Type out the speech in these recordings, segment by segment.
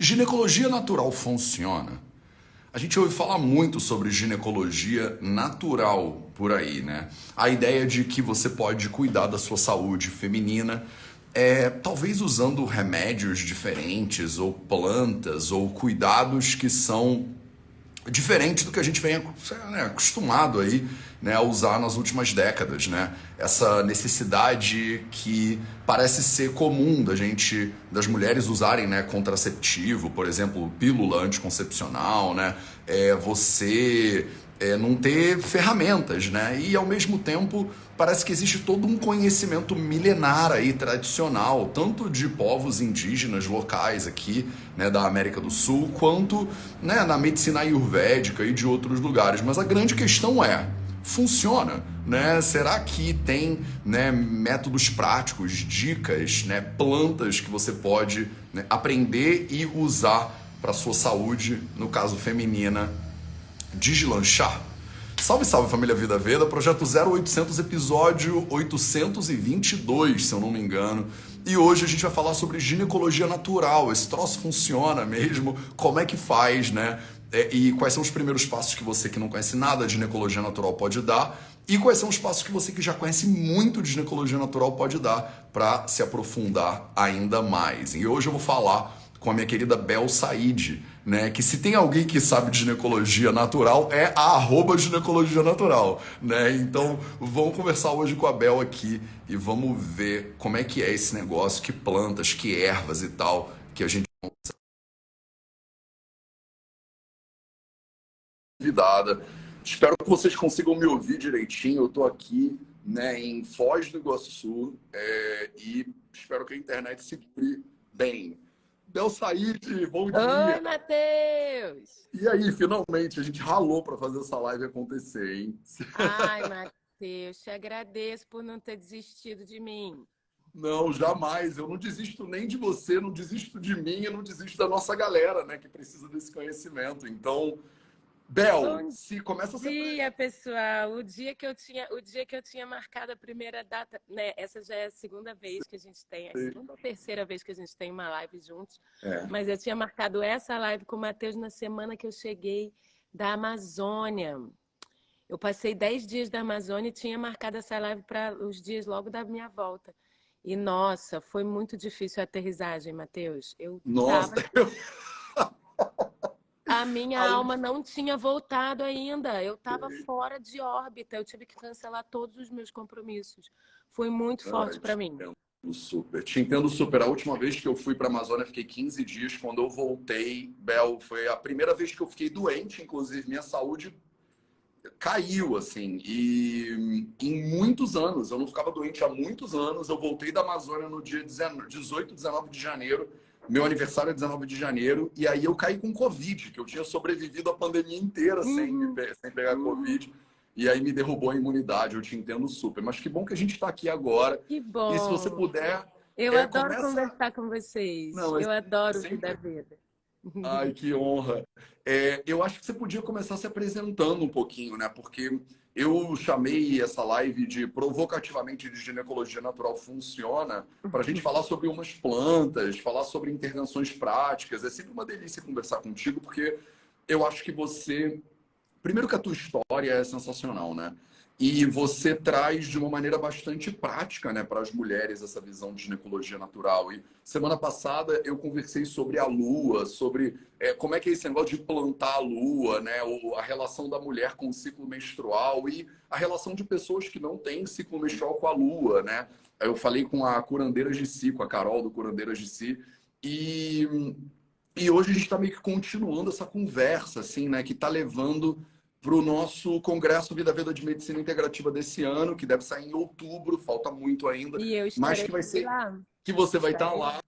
Ginecologia natural funciona? A gente ouve falar muito sobre ginecologia natural por aí, né? A ideia de que você pode cuidar da sua saúde feminina, é, talvez usando remédios diferentes, ou plantas, ou cuidados que são diferentes do que a gente vem né, acostumado aí né, a usar nas últimas décadas, né? Essa necessidade que parece ser comum da gente, das mulheres usarem, né, contraceptivo, por exemplo, pílula anticoncepcional, né? É, você é, não ter ferramentas, né? E ao mesmo tempo parece que existe todo um conhecimento milenar aí, tradicional, tanto de povos indígenas locais aqui, né, da América do Sul, quanto né, na medicina ayurvédica e de outros lugares. Mas a grande questão é, funciona, né? Será que tem né, métodos práticos, dicas, né, plantas que você pode né, aprender e usar para sua saúde, no caso feminina, deslanchar? Salve, salve família Vida Veda, projeto 0800, episódio 822, se eu não me engano. E hoje a gente vai falar sobre ginecologia natural. Esse troço funciona mesmo? Como é que faz, né? É, e quais são os primeiros passos que você que não conhece nada de ginecologia natural pode dar e quais são os passos que você que já conhece muito de ginecologia natural pode dar para se aprofundar ainda mais. E hoje eu vou falar com a minha querida Bel Said, né? Que se tem alguém que sabe de ginecologia natural é a arroba ginecologia natural, né? Então vamos conversar hoje com a Bel aqui e vamos ver como é que é esse negócio, que plantas, que ervas e tal que a gente convidada. Espero que vocês consigam me ouvir direitinho. Eu estou aqui né, em Foz do Iguaçu é, e espero que a internet se crie bem. Bel Said, bom dia. Oi, Matheus. E aí, finalmente, a gente ralou para fazer essa live acontecer, hein? Ai, Matheus, te agradeço por não ter desistido de mim. Não, jamais. Eu não desisto nem de você, não desisto de mim e não desisto da nossa galera, né, que precisa desse conhecimento. Então, Bel, se começa a ser... dia, pessoal. O dia que eu tinha, o dia que eu tinha marcado a primeira data, né? Essa já é a segunda vez que a gente tem, a segunda ou terceira vez que a gente tem uma live juntos. É. Mas eu tinha marcado essa live com o Matheus na semana que eu cheguei da Amazônia. Eu passei dez dias da Amazônia e tinha marcado essa live para os dias logo da minha volta. E nossa, foi muito difícil a aterrissagem, Matheus. Eu nossa, tava... eu... A minha Aí... alma não tinha voltado ainda. Eu estava fora de órbita. Eu tive que cancelar todos os meus compromissos. Foi muito forte para mim. Super, te entendo super. A última vez que eu fui para a Amazônia, fiquei 15 dias. Quando eu voltei, Bel, foi a primeira vez que eu fiquei doente, inclusive minha saúde caiu, assim. E em muitos anos, eu não ficava doente há muitos anos. Eu voltei da Amazônia no dia 18, 19 de janeiro meu aniversário é 19 de janeiro, e aí eu caí com Covid, que eu tinha sobrevivido a pandemia inteira uhum. sem, sem pegar uhum. Covid. E aí me derrubou a imunidade, eu te entendo super. Mas que bom que a gente está aqui agora. Que bom. E se você puder. Eu é, adoro começa... conversar com vocês. Não, eu adoro sempre... Vida Vida. Ai, que honra. É, eu acho que você podia começar se apresentando um pouquinho, né? Porque eu chamei essa live de provocativamente de ginecologia natural funciona para a gente falar sobre umas plantas, falar sobre intervenções práticas. É sempre uma delícia conversar contigo porque eu acho que você, primeiro que a tua história é sensacional, né? E você traz de uma maneira bastante prática né, para as mulheres essa visão de ginecologia natural. E semana passada eu conversei sobre a lua, sobre é, como é que é esse negócio de plantar a lua, né, ou a relação da mulher com o ciclo menstrual e a relação de pessoas que não têm ciclo menstrual com a lua. Né? Eu falei com a Curandeiras de Si, com a Carol do Curandeiras de Si, e, e hoje a gente está meio que continuando essa conversa, assim, né, que está levando para o nosso Congresso Vida Vida de Medicina Integrativa desse ano, que deve sair em outubro, falta muito ainda, mas que vai ser lá. que você vai estar tá lá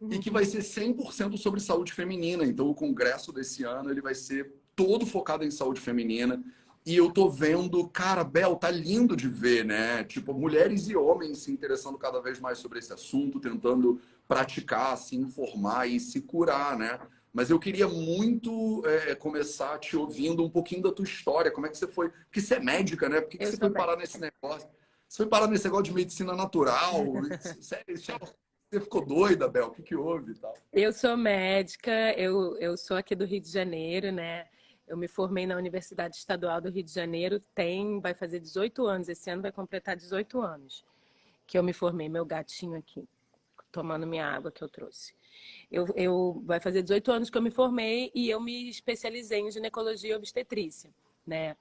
uhum. e que vai ser 100% sobre saúde feminina. Então o congresso desse ano ele vai ser todo focado em saúde feminina. E eu tô vendo, cara, Bel, tá lindo de ver, né? Tipo, mulheres e homens se interessando cada vez mais sobre esse assunto, tentando praticar, se informar e se curar, né? Mas eu queria muito é, começar te ouvindo um pouquinho da tua história. Como é que você foi? Porque você é médica, né? Por que, que você foi parar nesse negócio? Você foi parar nesse negócio de medicina natural? Sério, Você ficou doida, Bel? O que, que houve e tal? Eu sou médica, eu, eu sou aqui do Rio de Janeiro, né? Eu me formei na Universidade Estadual do Rio de Janeiro, tem, vai fazer 18 anos, esse ano vai completar 18 anos que eu me formei, meu gatinho aqui, tomando minha água que eu trouxe. Eu, eu vai fazer 18 anos que eu me formei e eu me especializei em ginecologia e obstetrícia, né?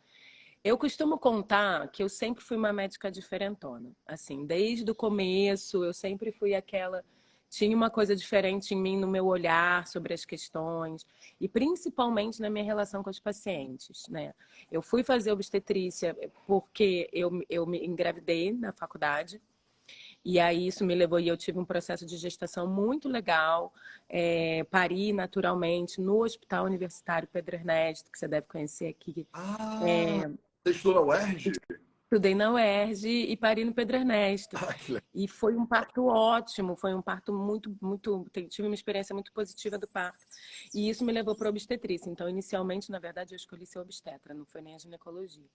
Eu costumo contar que eu sempre fui uma médica diferentona. Assim, desde o começo, eu sempre fui aquela. Tinha uma coisa diferente em mim no meu olhar sobre as questões, e principalmente na minha relação com os pacientes. Né? Eu fui fazer obstetrícia porque eu, eu me engravidei na faculdade, e aí isso me levou, e eu tive um processo de gestação muito legal, é, pari naturalmente no Hospital Universitário Pedro Ernesto, que você deve conhecer aqui. Ah, é, você estudou na UERJ? Estudei na UERJ e pari no Pedro Ernesto. Ah, e foi um parto ótimo, foi um parto muito, muito. Tive uma experiência muito positiva do parto. E isso me levou para obstetrícia. Então, inicialmente, na verdade, eu escolhi ser obstetra, não foi nem a ginecologia.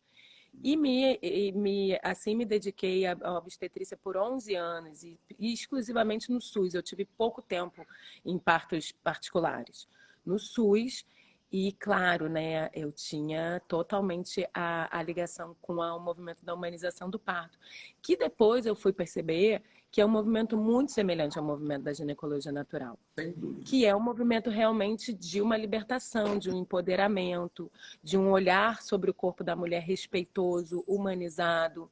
E me, e me, assim me dediquei à obstetrícia por 11 anos e, e, exclusivamente no SUS. Eu tive pouco tempo em partos particulares. No SUS, e claro, né, eu tinha totalmente a, a ligação com a, o movimento da humanização do parto, que depois eu fui perceber que é um movimento muito semelhante ao movimento da ginecologia natural, que é um movimento realmente de uma libertação, de um empoderamento, de um olhar sobre o corpo da mulher respeitoso, humanizado.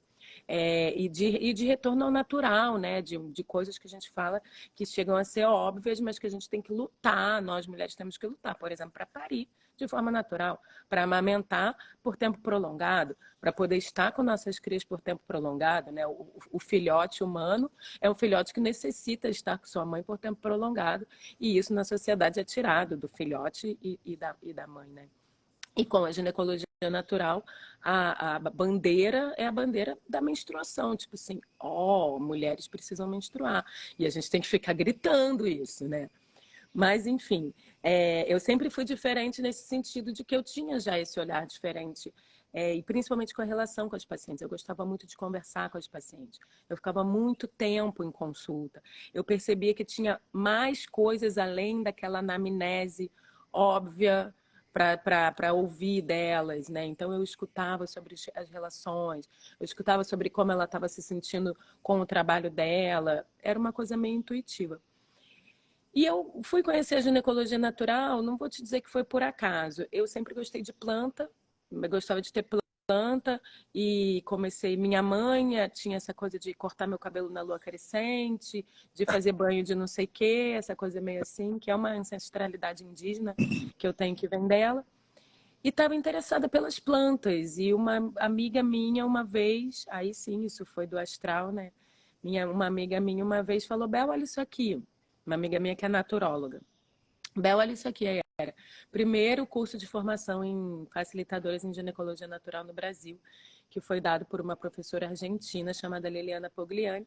É, e, de, e de retorno ao natural, né? De, de coisas que a gente fala que chegam a ser óbvias, mas que a gente tem que lutar, nós mulheres temos que lutar, por exemplo, para parir de forma natural, para amamentar por tempo prolongado, para poder estar com nossas crias por tempo prolongado. Né? O, o, filhote humano é um filhote que necessita estar com sua mãe por tempo prolongado, e isso na sociedade é tirado do filhote e, e, da, e da mãe. Né? E com a ginecologia natural, a, a, bandeira é a bandeira da menstruação. Tipo assim, ó, oh, mulheres precisam menstruar. E a gente tem que ficar gritando isso, né? Mas, enfim, é, eu sempre fui diferente nesse sentido de que eu tinha já esse olhar diferente. É, e principalmente com a relação com as pacientes. Eu gostava muito de conversar com as pacientes. Eu ficava muito tempo em consulta. Eu percebia que tinha mais coisas além daquela anamnese óbvia para ouvir delas, né? Então eu escutava sobre as relações, eu escutava sobre como ela estava se sentindo com o trabalho dela. Era uma coisa meio intuitiva. E eu fui conhecer a ginecologia natural, não vou te dizer que foi por acaso. Eu sempre gostei de planta, gostava de ter planta e comecei. Minha mãe eh, tinha essa coisa de cortar meu cabelo na lua crescente, de fazer banho de não sei o quê, essa coisa meio assim, que é uma ancestralidade indígena que eu tenho que vem dela. E estava interessada pelas plantas. E uma amiga minha, uma vez, aí sim, isso foi do astral, né? Minha, uma amiga minha uma vez falou: Bel, olha isso aqui uma amiga minha que é naturóloga. Bel, olha isso aqui, era. Primeiro curso de formação em facilitadoras em ginecologia natural no Brasil, que foi dado por uma professora argentina chamada Liliana Pogliani.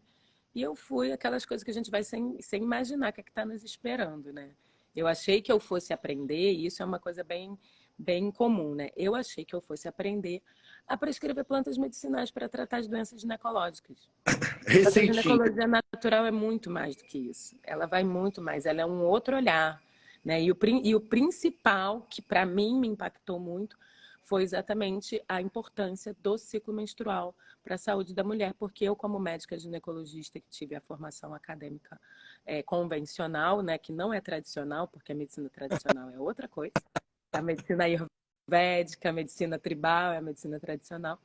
E eu fui aquelas coisas que a gente vai sem, sem imaginar que é está nos esperando, né? Eu achei que eu fosse aprender, e isso é uma coisa bem, bem comum, né? Eu achei que eu fosse aprender a prescrever plantas medicinais para tratar as doenças ginecológicas. A ginecologia natural é muito mais do que isso. Ela vai muito mais, ela é um outro olhar. Né? E, o, e o principal, que para mim me impactou muito, foi exatamente a importância do ciclo menstrual para a saúde da mulher, porque eu, como médica ginecologista que tive a formação acadêmica é, convencional, né, que não é tradicional, porque a medicina tradicional é outra coisa, a medicina ayurvédica, a medicina tribal é a medicina tradicional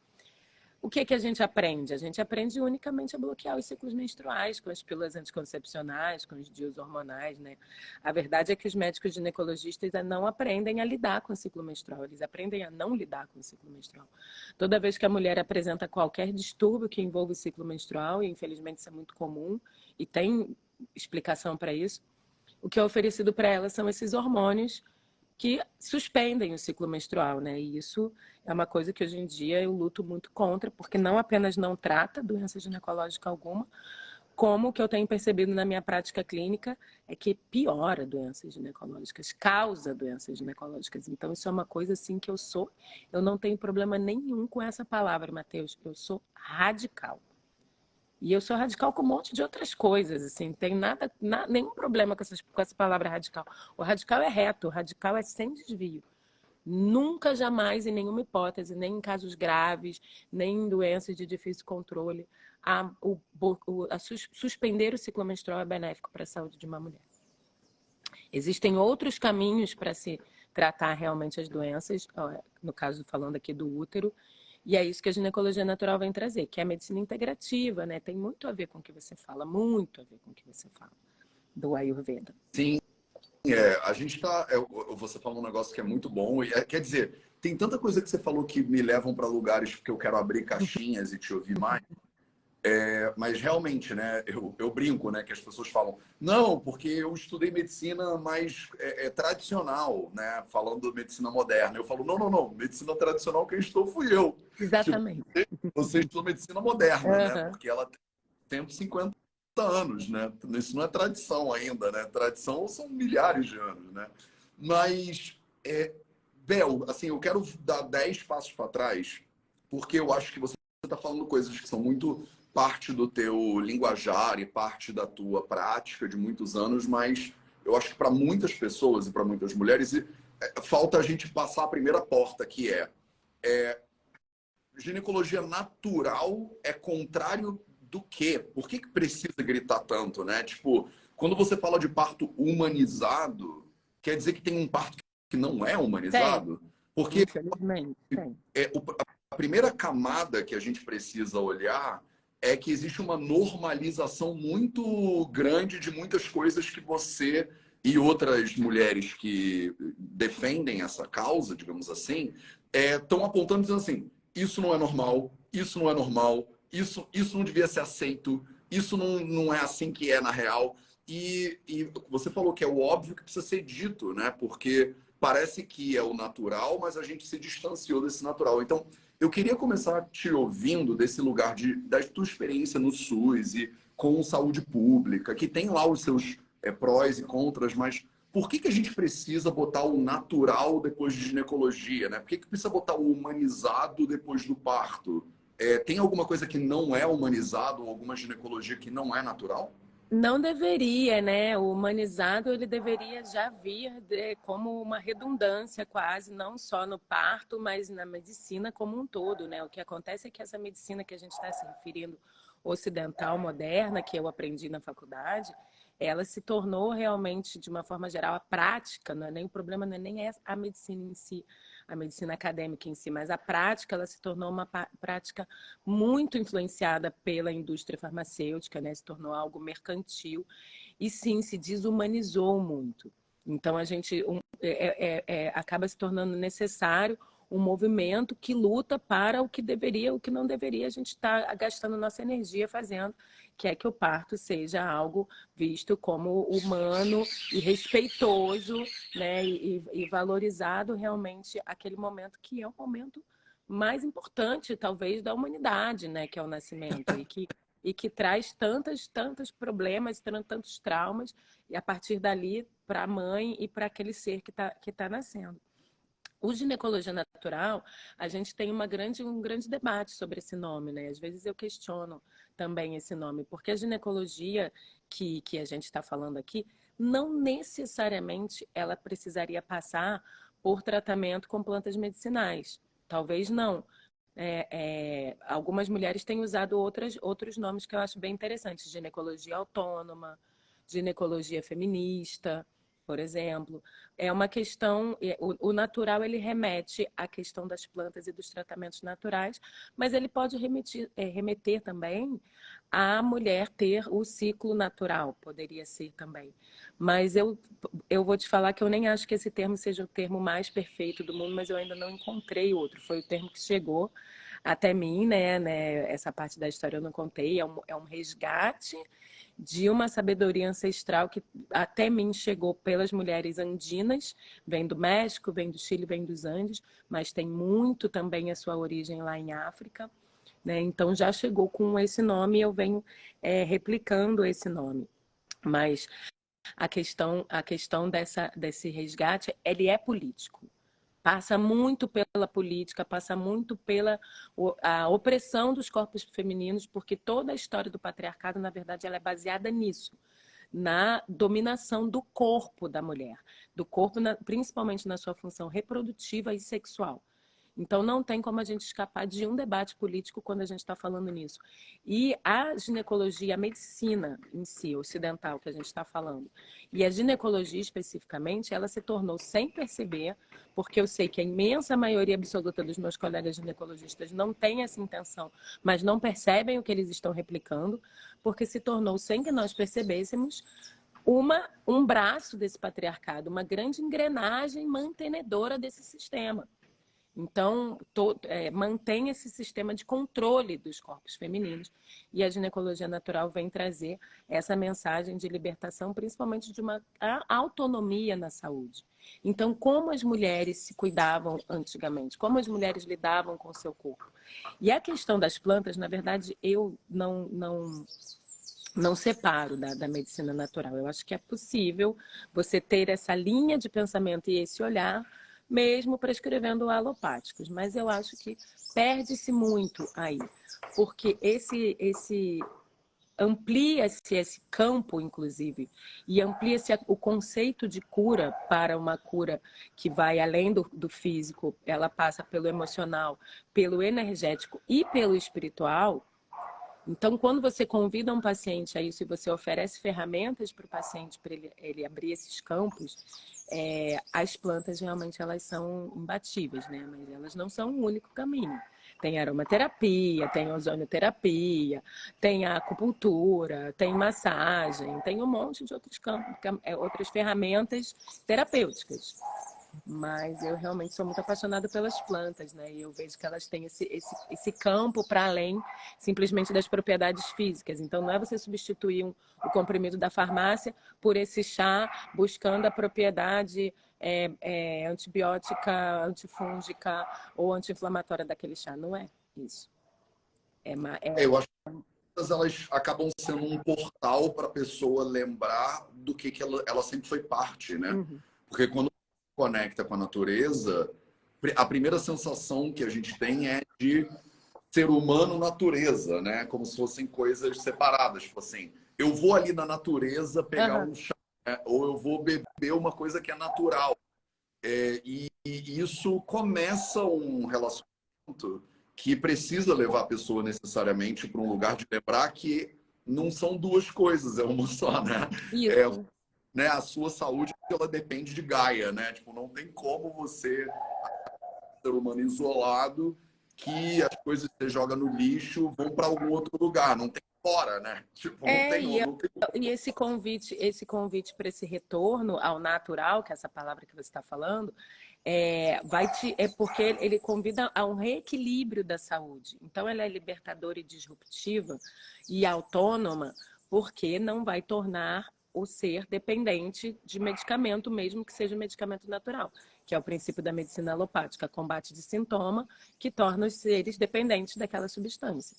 o que, que a gente aprende? A gente aprende unicamente a bloquear os ciclos menstruais com as pílulas anticoncepcionais, com os dias hormonais, né? A verdade é que os médicos ginecologistas não aprendem a lidar com o ciclo menstrual, eles aprendem a não lidar com o ciclo menstrual. Toda vez que a mulher apresenta qualquer distúrbio que envolva o ciclo menstrual, e infelizmente isso é muito comum, e tem explicação para isso, o que é oferecido para ela são esses hormônios que suspendem o ciclo menstrual, né? E isso é uma coisa que hoje em dia eu luto muito contra, porque não apenas não trata doença ginecológica alguma, como o que eu tenho percebido na minha prática clínica é que piora doenças ginecológicas, causa doenças ginecológicas. Então, isso é uma coisa assim que eu sou, eu não tenho problema nenhum com essa palavra, Matheus, eu sou radical. E eu sou radical com um monte de outras coisas, assim, tem nada, na, nenhum problema com, essas, com essa palavra radical. O radical é reto, o radical é sem desvio. Nunca, jamais, em nenhuma hipótese, nem em casos graves, nem em doenças de difícil controle, a, o, o, a sus, suspender o ciclo menstrual é benéfico para a saúde de uma mulher. Existem outros caminhos para se tratar realmente as doenças, no caso falando aqui do útero, e é isso que a ginecologia natural vem trazer, que é a medicina integrativa, né? Tem muito a ver com o que você fala, muito a ver com o que você fala do Ayurveda. Sim, é, a gente está. É, você falou um negócio que é muito bom. E, é, quer dizer, tem tanta coisa que você falou que me levam para lugares que eu quero abrir caixinhas e te ouvir mais. É, mas realmente, né, eu, eu, brinco, né, que as pessoas falam, não, porque eu estudei medicina mais é, é, tradicional, né, falando medicina moderna. Eu falo, não, não, não, medicina tradicional quem estou fui eu. Exatamente. Tipo, você, estudou medicina moderna, uhum. né, porque ela tem 150 anos, né? Isso não é tradição ainda, né? Tradição são milhares de anos, né? Mas, é, Bel, assim, eu quero dar 10 passos para trás, porque eu acho que você está falando coisas que são muito parte do teu linguajar e parte da tua prática de muitos anos, mas eu acho que para muitas pessoas e para muitas mulheres é, falta a gente passar a primeira porta, que é, é ginecologia natural é contrário do quê? Por que, que precisa gritar tanto, né? Tipo, quando você fala de parto humanizado, quer dizer que tem um parto que não é humanizado? Tem. Porque É, a primeira camada que a gente precisa olhar é que existe uma normalização muito grande de muitas coisas que você e outras mulheres que defendem essa causa, digamos assim, estão é, apontando dizendo assim: isso não é normal, isso não é normal, isso, isso não devia ser aceito, isso não, não é assim que é na real. E, e você falou que é o óbvio que precisa ser dito, né? Porque parece que é o natural, mas a gente se distanciou desse natural. Então, eu queria começar te ouvindo desse lugar de, da tua experiência no SUS e com saúde pública, que tem lá os seus é, prós e contras, mas por que, que a gente precisa botar o natural depois de ginecologia? Né? Por que, que precisa botar o humanizado depois do parto? É, tem alguma coisa que não é humanizado, alguma ginecologia que não é natural? Não deveria, né? O humanizado ele deveria já vir de, como uma redundância quase, não só no parto, mas na medicina como um todo, né? O que acontece é que essa medicina que a gente está se referindo ocidental, moderna, que eu aprendi na faculdade, ela se tornou realmente, de uma forma geral, a prática, não é nem o problema não é nem a medicina em si, a medicina acadêmica em si, mas a prática ela se tornou uma prática muito influenciada pela indústria farmacêutica, né? Se tornou algo mercantil e sim se desumanizou muito. Então a gente um, é, é, é, acaba se tornando necessário um movimento que luta para o que deveria, o que não deveria a gente estar tá gastando nossa energia fazendo, que é que o parto seja algo visto como humano e respeitoso, né? E, e valorizado realmente aquele momento que é o momento mais importante, talvez, da humanidade, né? Que é o nascimento e que e que traz tantos, tantos problemas, tantos traumas, e a partir dali para a mãe e para aquele ser que está que tá nascendo. O ginecologia natural, a gente tem uma grande, um grande debate sobre esse nome, né? Às vezes eu questiono também esse nome, porque a ginecologia que, que a gente está falando aqui, não necessariamente ela precisaria passar por tratamento com plantas medicinais. Talvez não. É, é, algumas mulheres têm usado outras, outros nomes que eu acho bem interessantes: ginecologia autônoma, ginecologia feminista por exemplo. É uma questão, o, natural ele remete à questão das plantas e dos tratamentos naturais, mas ele pode é, remeter também à mulher ter o ciclo natural, poderia ser também. Mas eu, eu vou te falar que eu nem acho que esse termo seja o termo mais perfeito do mundo, mas eu ainda não encontrei outro. Foi o termo que chegou até mim, né? né? Essa parte da história eu não contei, é um, é um resgate de uma sabedoria ancestral que até mim chegou pelas mulheres andinas, vem do México, vem do Chile, vem dos Andes, mas tem muito também a sua origem lá em África. Né? Então já chegou com esse nome e eu venho é, replicando esse nome. Mas a questão, a questão dessa, desse resgate, ele é político. Passa muito pela política, passa muito pela a opressão dos corpos femininos, porque toda a história do patriarcado, na verdade, ela é baseada nisso, na dominação do corpo da mulher, do corpo, na, principalmente na sua função reprodutiva e sexual. Então, não tem como a gente escapar de um debate político quando a gente está falando nisso. E a ginecologia, a medicina em si, ocidental, que a gente está falando, e a ginecologia especificamente, ela se tornou sem perceber, porque eu sei que a imensa maioria absoluta dos meus colegas ginecologistas não tem essa intenção, mas não percebem o que eles estão replicando, porque se tornou, sem que nós percebêssemos, uma, um braço desse patriarcado, uma grande engrenagem mantenedora desse sistema. Então, é, mantém esse sistema de controle dos corpos femininos. E a ginecologia natural vem trazer essa mensagem de libertação, principalmente de uma autonomia na saúde. Então, como as mulheres se cuidavam antigamente, como as mulheres lidavam com o seu corpo. E a questão das plantas, na verdade, eu não, não, não separo da, da medicina natural. Eu acho que é possível você ter essa linha de pensamento e esse olhar mesmo prescrevendo alopáticos. Mas eu acho que perde-se muito aí, porque esse, esse amplia-se esse campo, inclusive, e amplia-se o conceito de cura para uma cura que vai além do, do, físico, ela passa pelo emocional, pelo energético e pelo espiritual. Então, quando você convida um paciente a isso e você oferece ferramentas para o paciente para ele, ele abrir esses campos, é, as plantas realmente elas são imbatíveis, né? Mas elas não são o único caminho. Tem aromaterapia, tem ozonioterapia, tem acupuntura, tem massagem, tem um monte de outros campos, é, outras ferramentas terapêuticas. Mas eu realmente sou muito apaixonada pelas plantas, né? E eu vejo que elas têm esse, esse, esse campo para além simplesmente das propriedades físicas. Então, não é você substituir um, o comprimido da farmácia por esse chá buscando a propriedade é, é, antibiótica, antifúngica ou anti-inflamatória daquele chá. Não é isso. É, é... Eu acho que elas acabam sendo um portal para a pessoa lembrar do que, que ela, ela sempre foi parte, né? Uhum. Porque quando conecta com a natureza, a primeira sensação que a gente tem é de ser humano natureza, né? Como se fossem coisas separadas. Tipo assim, eu vou ali na natureza pegar uhum. um chá, né? ou eu vou beber uma coisa que é natural. É, e, e, isso começa um relacionamento que precisa levar a pessoa necessariamente para um lugar de lembrar que não são duas coisas, é uma só, né? Isso. É, né, a sua saúde ela depende de Gaia, né? Tipo, não tem como você ser humano isolado que as coisas que você joga no lixo vão para algum outro lugar, não tem fora, né? Tipo, é, tem, e, tem... e, esse convite, esse convite para esse retorno ao natural, que é essa palavra que você está falando, é, vai te, é porque ele convida a um reequilíbrio da saúde. Então, ela é libertadora e disruptiva e autônoma, porque não vai tornar o ser dependente de medicamento, mesmo que seja medicamento natural, que é o princípio da medicina alopática, combate de sintoma, que torna os seres dependentes daquela substância.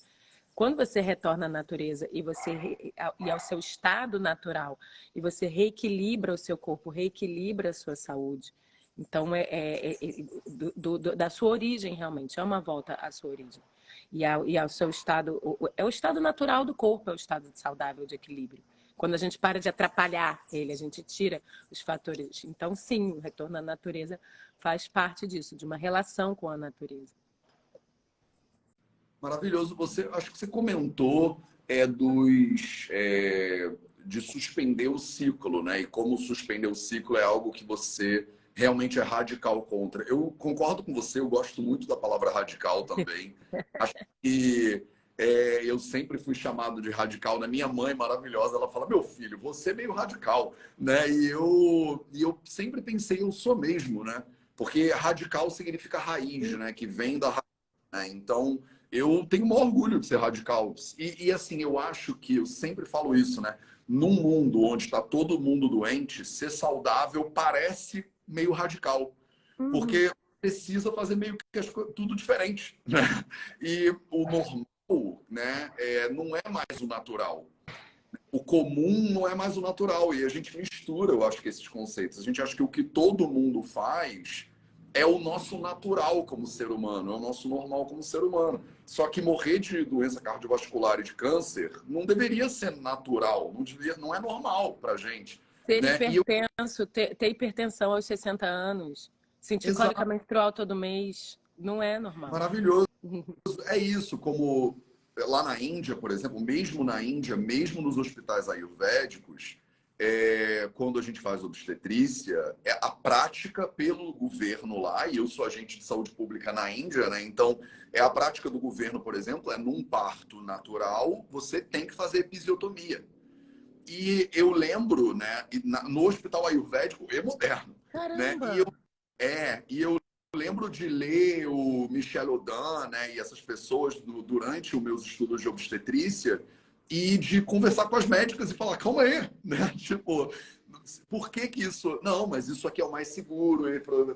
Quando você retorna à natureza e você e ao seu estado natural e você reequilibra o seu corpo, reequilibra a sua saúde, então é, é, é, é do, do, da sua origem realmente é uma volta à sua origem e ao, e ao seu estado é o estado natural do corpo, é o estado saudável de equilíbrio. Quando a gente para de atrapalhar ele, a gente tira os fatores. Então, sim, o retorno à natureza faz parte disso, de uma relação com a natureza. Maravilhoso. Você, acho que você comentou é, dos é, de suspender o ciclo, né? E como suspender o ciclo é algo que você realmente é radical contra. Eu concordo com você, eu gosto muito da palavra radical também. acho que é, eu sempre fui chamado de radical. Na né? minha mãe maravilhosa, ela fala: Meu filho, você é meio radical. Né? E, eu, e eu sempre pensei: Eu sou mesmo, né? Porque radical significa raiz, né? Que vem da raiz. Né? Então, eu tenho um orgulho de ser radical. E, e, assim, eu acho que, eu sempre falo isso, né? Num mundo onde está todo mundo doente, ser saudável parece meio radical. Uhum. Porque precisa fazer meio que tudo diferente, né? E o normal né, é, não é mais o natural. O comum não é mais o natural. E a gente mistura, eu acho que esses conceitos. A gente acha que o que todo mundo faz é o nosso natural como ser humano, é o nosso normal como ser humano. Só que morrer de doença cardiovascular e de câncer não deveria ser natural, não, devia, não é normal pra gente. Ser né? hipertenso, eu... ter, ter, hipertensão aos 60 anos, sentir cólica menstrual todo mês, não é normal. Maravilhoso. É isso, como lá na Índia, por exemplo, mesmo na Índia, mesmo nos hospitais ayurvédicos, é, quando a gente faz obstetrícia, é a prática pelo governo lá, e eu sou agente de saúde pública na Índia, né? Então, é a prática do governo, por exemplo, é num parto natural, você tem que fazer episiotomia. E eu lembro, né, no hospital ayurvédico é moderno, Caramba. né? E eu, é, e eu lembro de ler o Michel Odan, né, e essas pessoas do, durante os meus estudos de obstetrícia e de conversar com as médicas e falar, calma aí, né? Tipo, por que que isso... Não, mas isso aqui é o mais seguro,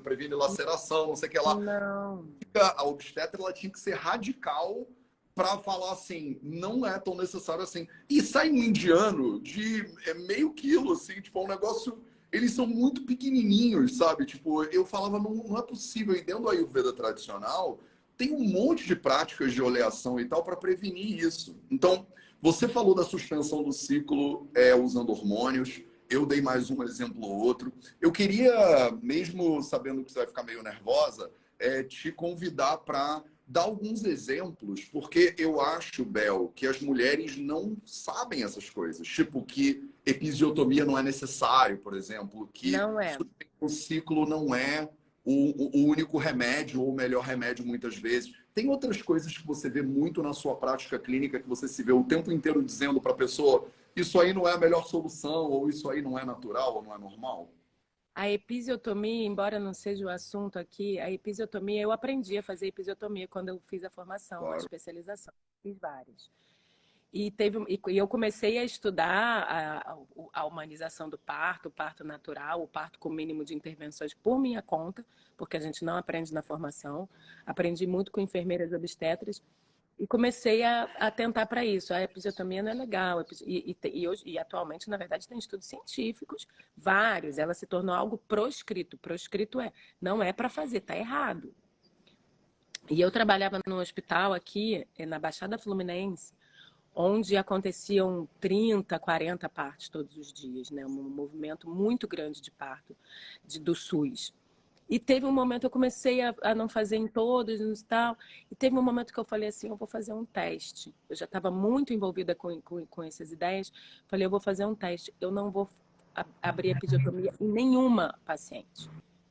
previne laceração, não sei o que lá. Não. A obstetra, ela tinha que ser radical para falar assim, não é tão necessário assim. E sai um indiano de é, meio quilo, assim, tipo, é um negócio eles são muito pequenininhos, sabe? Tipo, eu falava, não, não é possível. E dentro do Ayurveda tradicional, tem um monte de práticas de oleação e tal para prevenir isso. Então, você falou da suspensão do ciclo é, usando hormônios. Eu dei mais um exemplo ou outro. Eu queria, mesmo sabendo que você vai ficar meio nervosa, é, te convidar para dar alguns exemplos, porque eu acho, Bel, que as mulheres não sabem essas coisas. Tipo, que episiotomia não é necessário, por exemplo, que é. o ciclo não é o, o, único remédio ou o melhor remédio muitas vezes. Tem outras coisas que você vê muito na sua prática clínica que você se vê o tempo inteiro dizendo para a pessoa isso aí não é a melhor solução ou isso aí não é natural ou não é normal? A episiotomia, embora não seja o assunto aqui, a episiotomia, eu aprendi a fazer episiotomia quando eu fiz a formação, claro. a especialização. Fiz várias. E, teve, e eu comecei a estudar a, a, humanização do parto, o parto natural, o parto com mínimo de intervenções por minha conta, porque a gente não aprende na formação. Aprendi muito com enfermeiras obstetras e comecei a, a tentar para isso. A episiotomia não é legal. E, e, e, hoje, e atualmente, na verdade, tem estudos científicos, vários. Ela se tornou algo proscrito. Proscrito é, não é para fazer, está errado. E eu trabalhava no hospital aqui, eh, na Baixada Fluminense, onde aconteciam 30, 40 partos todos os dias, né? Um movimento muito grande de parto de, do SUS. E teve um momento eu comecei a, a não fazer em todos e tal. E teve um momento que eu falei assim, eu vou fazer um teste. Eu já estava muito envolvida com, com, com, essas ideias. Falei, eu vou fazer um teste. Eu não vou abrir episiotomia em nenhuma paciente.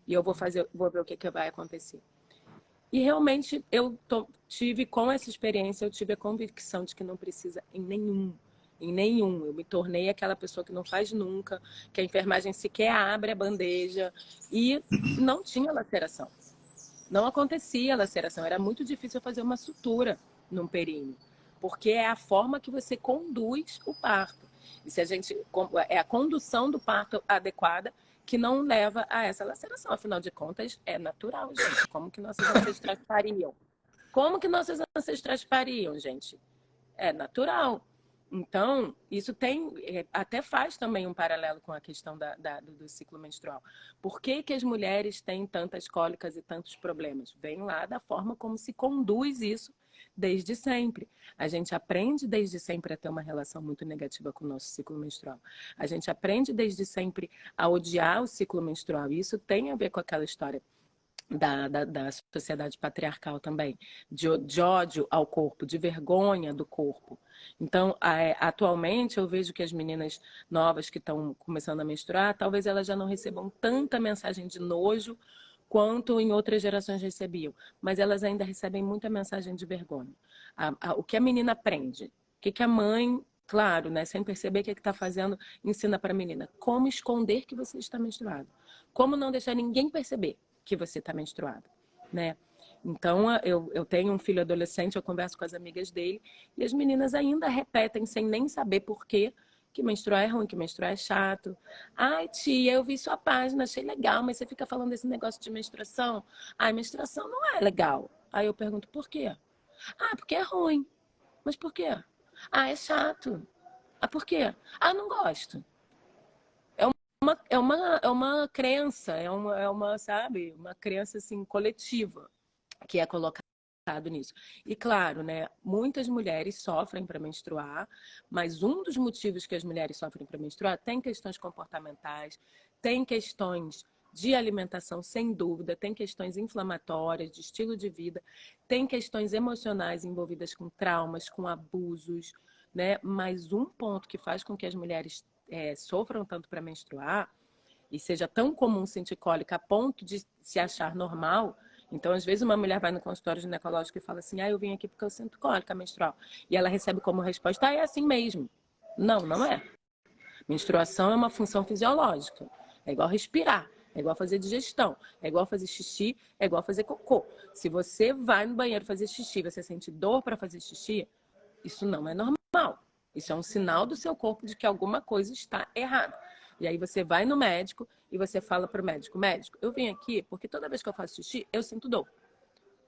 E eu vou fazer, vou ver o que, que vai acontecer. E realmente eu tive, com essa experiência, eu tive a convicção de que não precisa em nenhum em nenhum. Eu me tornei aquela pessoa que não faz nunca, que a enfermagem sequer abre a bandeja e não tinha laceração. Não acontecia laceração, era muito difícil fazer uma sutura num períneo, porque é a forma que você conduz o parto. E se a gente é a condução do parto adequada que não leva a essa laceração. Afinal de contas, é natural, gente. Como que nossos ancestrais fariam? Como que nossos ancestrais fariam, gente? É natural. Então, isso tem, é, até faz também um paralelo com a questão da, da, do, do, ciclo menstrual. Por que, que as mulheres têm tantas cólicas e tantos problemas? Vem lá da forma como se conduz isso desde sempre. A gente aprende desde sempre a ter uma relação muito negativa com o nosso ciclo menstrual. A gente aprende desde sempre a odiar o ciclo menstrual. E isso tem a ver com aquela história da, da, da, sociedade patriarcal também, de, de, ódio ao corpo, de vergonha do corpo. Então, atualmente, eu vejo que as meninas novas que estão começando a menstruar, talvez elas já não recebam tanta mensagem de nojo quanto em outras gerações recebiam, mas elas ainda recebem muita mensagem de vergonha. A, a, o que a menina aprende? O que, que a mãe claro, né, sem perceber o que é está fazendo, ensina para a menina como esconder que você está menstruado, como não deixar ninguém perceber que você está menstruada, né? Então, eu, eu tenho um filho adolescente, eu converso com as amigas dele, e as meninas ainda repetem, sem nem saber por quê, que menstruar é ruim, que menstruar é chato. Ai, tia, eu vi sua página, achei legal, mas você fica falando desse negócio de menstruação. Ai, menstruação não é legal. Aí eu pergunto, por quê? Ah, porque é ruim. Mas por quê? Ah, é chato. Ah, por quê? Ah, não gosto uma, é, uma, é uma crença, é uma, é uma, sabe, uma crença assim, coletiva que é colocada nisso. E claro, né, muitas mulheres sofrem para menstruar, mas um dos motivos que as mulheres sofrem para menstruar tem questões comportamentais, tem questões de alimentação, sem dúvida, tem questões inflamatórias, de estilo de vida, tem questões emocionais envolvidas com traumas, com abusos, né? Mas um ponto que faz com que as mulheres é, sofram tanto para menstruar e seja tão comum sentir cólica a ponto de se achar normal. Então, às vezes, uma mulher vai no consultório ginecológico e fala assim: Ah, eu vim aqui porque eu sinto cólica menstrual. E ela recebe como resposta: Ah, é assim mesmo. Não, não é. Menstruação é uma função fisiológica. É igual respirar. É igual fazer digestão, é igual fazer xixi, é igual fazer cocô. Se você vai no banheiro fazer xixi, você sente dor para fazer xixi, isso não é normal. Isso é um sinal do seu corpo de que alguma coisa está errada. E aí você vai no médico e você fala para o médico: médico, eu vim aqui porque toda vez que eu faço xixi, eu sinto dor.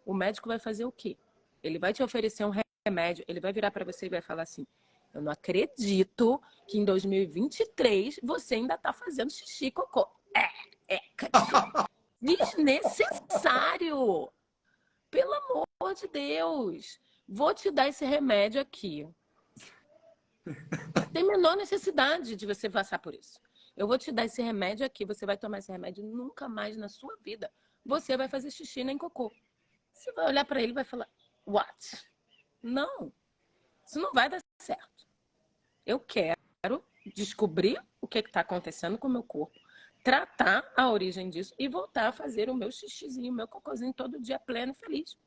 O médico vai fazer o quê? Ele vai te oferecer um remédio, ele vai virar para você e vai falar assim: eu não acredito que em 2023 você ainda está fazendo xixi cocô. É, é desnecessário. Pelo amor de Deus. Vou te dar esse remédio aqui. Tem menor necessidade de você passar por isso. Eu vou te dar esse remédio aqui, você vai tomar esse remédio nunca mais na sua vida. Você vai fazer xixi nem cocô. Você vai olhar para ele e vai falar: "What?" Não. Isso não vai dar certo. Eu quero descobrir o que está acontecendo com o meu corpo tratar a origem disso e voltar a fazer o meu xixizinho, o meu cocôzinho todo dia pleno e feliz.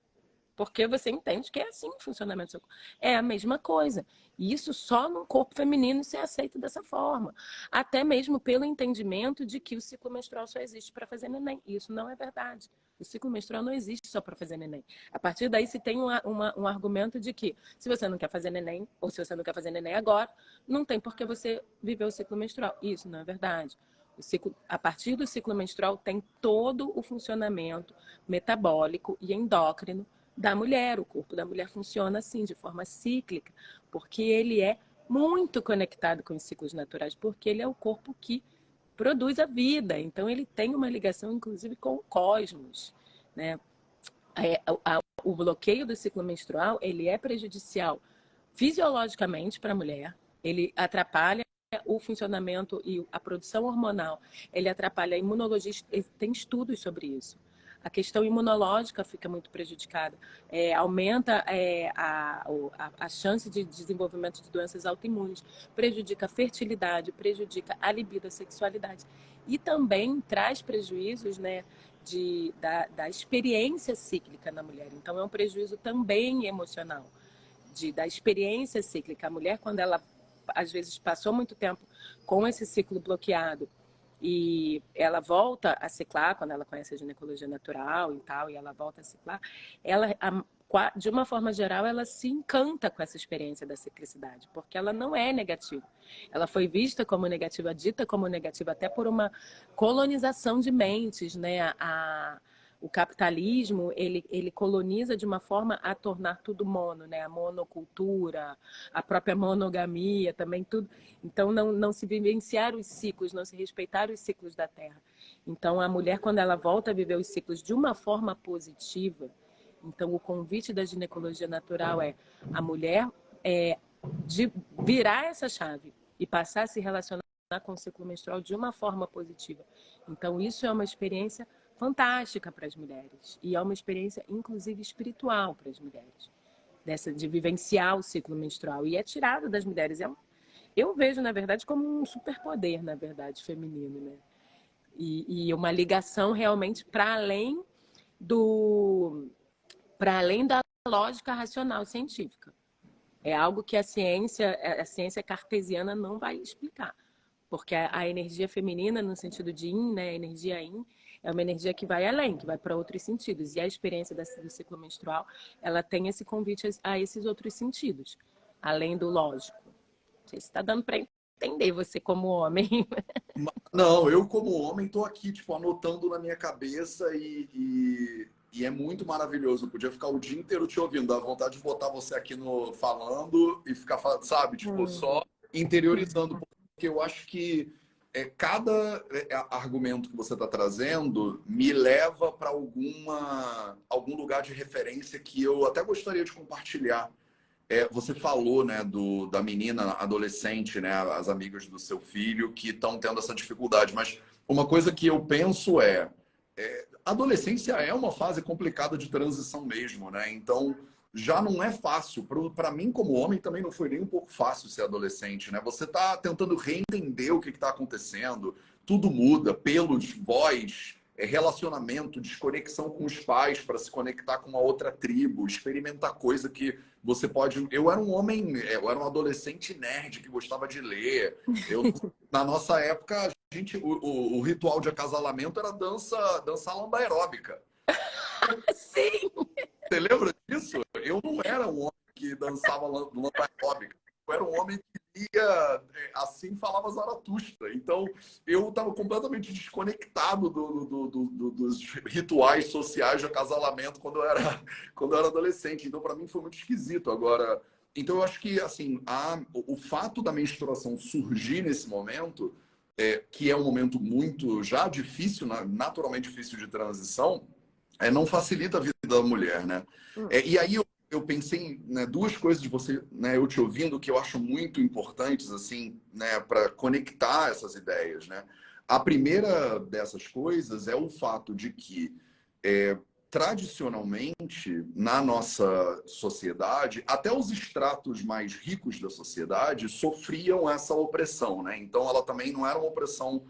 Porque você entende que é assim o funcionamento do seu corpo. É a mesma coisa. E isso só no corpo feminino se aceita dessa forma. Até mesmo pelo entendimento de que o ciclo menstrual só existe para fazer neném. Isso não é verdade. O ciclo menstrual não existe só para fazer neném. A partir daí se tem uma, uma, um argumento de que se você não quer fazer neném, ou se você não quer fazer neném agora, não tem por que você viver o ciclo menstrual. Isso não é verdade. Ciclo, a partir do ciclo menstrual tem todo o funcionamento metabólico e endócrino da mulher. O corpo da mulher funciona assim, de forma cíclica, porque ele é muito conectado com os ciclos naturais, porque ele é o corpo que produz a vida. Então ele tem uma ligação, inclusive, com o cosmos, né? É, o bloqueio do ciclo menstrual ele é prejudicial fisiologicamente para a mulher. Ele atrapalha o funcionamento e a produção hormonal, ele atrapalha a imunologia, tem estudos sobre isso. A questão imunológica fica muito prejudicada, é, aumenta é, a, a, a, chance de desenvolvimento de doenças autoimunes, prejudica a fertilidade, prejudica a libido, a sexualidade. E também traz prejuízos né, de, da, da experiência cíclica na mulher. Então, é um prejuízo também emocional. De, da experiência cíclica. A mulher, quando ela às vezes passou muito tempo com esse ciclo bloqueado e ela volta a ciclar quando ela conhece a ginecologia natural e tal, e ela volta a ciclar, ela de uma forma geral, ela se encanta com essa experiência da ciclicidade, porque ela não é negativa. Ela foi vista como negativa, dita como negativa, até por uma colonização de mentes, né? A, o capitalismo ele, ele coloniza de uma forma a tornar tudo mono, né? A monocultura, a própria monogamia, também tudo. Então não, não se vivenciar os ciclos, não se respeitar os ciclos da Terra. Então a mulher quando ela volta a viver os ciclos de uma forma positiva, então o convite da ginecologia natural é a mulher é, de virar essa chave e passar a se relacionar com o ciclo menstrual de uma forma positiva. Então isso é uma experiência fantástica para as mulheres. E é uma experiência inclusive espiritual para as mulheres dessa de vivenciar o ciclo menstrual. E é tirado das mulheres. É um, eu vejo na verdade como um superpoder na verdade feminino né? E, e uma ligação realmente para além do para além da lógica racional científica. É algo que a ciência a ciência cartesiana não vai explicar porque a, a energia feminina no sentido de yin né a energia yin é uma energia que vai além, que vai para outros sentidos. E a experiência do ciclo menstrual, ela tem esse convite a esses outros sentidos, além do lógico. Não sei se está dando para entender você como homem. Não, eu como homem estou aqui, tipo, anotando na minha cabeça e, e, e, é muito maravilhoso. Eu podia ficar o dia inteiro te ouvindo, dá vontade de botar você aqui no falando e ficar, sabe, tipo, hum. só interiorizando, porque eu acho que é, cada é, argumento que você está trazendo me leva para alguma algum lugar de referência que eu até gostaria de compartilhar. É, você falou, né, do, da menina adolescente, né, as amigas do seu filho que estão tendo essa dificuldade. Mas uma coisa que eu penso é, é adolescência é uma fase complicada de transição mesmo, né? Então já não é fácil. Para mim, como homem, também não foi nem um pouco fácil ser adolescente, né? Você está tentando reentender o que está acontecendo, tudo muda, pelos, voz, é, relacionamento, desconexão com os pais para se conectar com uma outra tribo, experimentar coisa que você pode. Eu era um homem, é, eu era um adolescente nerd que gostava de ler. Eu, na nossa época, a gente, o, o, o ritual de acasalamento era dança, dança lamba aeróbica. Sim! Você lembra disso? Eu não era um homem que dançava lamba aeróbica. Eu era um homem que ia, é, assim falava Zaratustra. Então, eu estava completamente desconectado do, do, do, dos rituais sociais de acasalamento quando eu era, quando eu era adolescente. Então, para mim, foi muito esquisito. Agora, então, eu acho que, assim, a, o fato da menstruação surgir nesse momento, é, que é um momento muito já difícil, naturalmente difícil de transição, é, não facilita a vida da mulher, né? Hum. É, e aí eu, eu pensei em né, duas coisas de você, né, eu te ouvindo, que eu acho muito importantes, assim, né, para conectar essas ideias, né? A primeira dessas coisas é o fato de que, é, tradicionalmente, na nossa sociedade, até os estratos mais ricos da sociedade sofriam essa opressão, né? Então, ela também não era uma opressão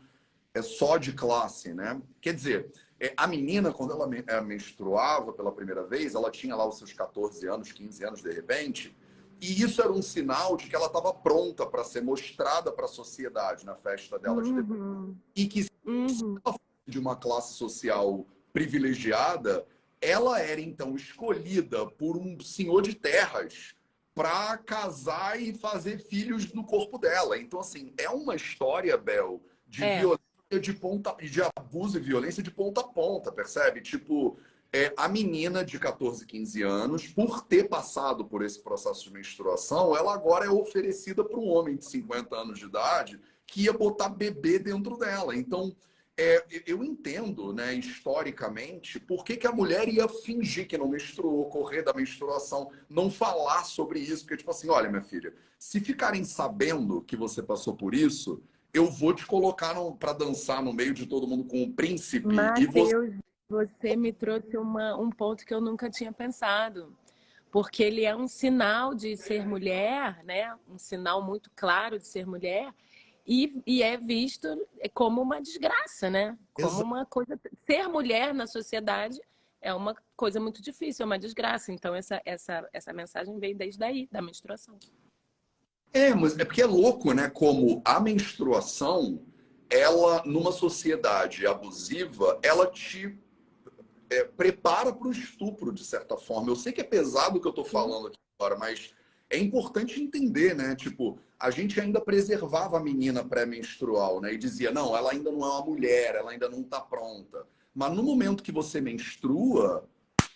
é, só de classe, né? Quer dizer, é, a menina, quando ela é, menstruava pela primeira vez, ela tinha lá os seus 14 anos, 15 anos de repente, e isso era um sinal de que ela estava pronta para ser mostrada para a sociedade na festa dela de uhum. E que se uhum. ela fosse de uma classe social privilegiada, ela era então escolhida por um senhor de terras para casar e fazer filhos no corpo dela. Então, assim, é uma história, Bel, de é. violência de ponta de abuso e violência de ponta a ponta, percebe? Tipo, é, a menina de 14, 15 anos, por ter passado por esse processo de menstruação, ela agora é oferecida para um homem de 50 anos de idade que ia botar bebê dentro dela. Então, é, eu entendo, né, historicamente, por que, que a mulher ia fingir que não menstruou, correr da menstruação, não falar sobre isso. Porque, tipo assim, olha, minha filha, se ficarem sabendo que você passou por isso, eu vou te colocar para dançar no meio de todo mundo com o príncipe. Mateus, e você... você me trouxe uma, um ponto que eu nunca tinha pensado. Porque ele é um sinal de ser mulher, né? Um sinal muito claro de ser mulher. E, e é visto como uma desgraça, né? Como Exato. uma coisa. Ser mulher na sociedade é uma coisa muito difícil, é uma desgraça. Então, essa, essa, essa mensagem vem desde aí, da menstruação. É, mas é porque é louco, né? Como a menstruação, ela, numa sociedade abusiva, ela te é, prepara para o estupro, de certa forma. Eu sei que é pesado o que eu estou falando aqui agora, mas é importante entender, né? Tipo, a gente ainda preservava a menina pré-menstrual, né? E dizia, não, ela ainda não é uma mulher, ela ainda não está pronta. Mas no momento que você menstrua,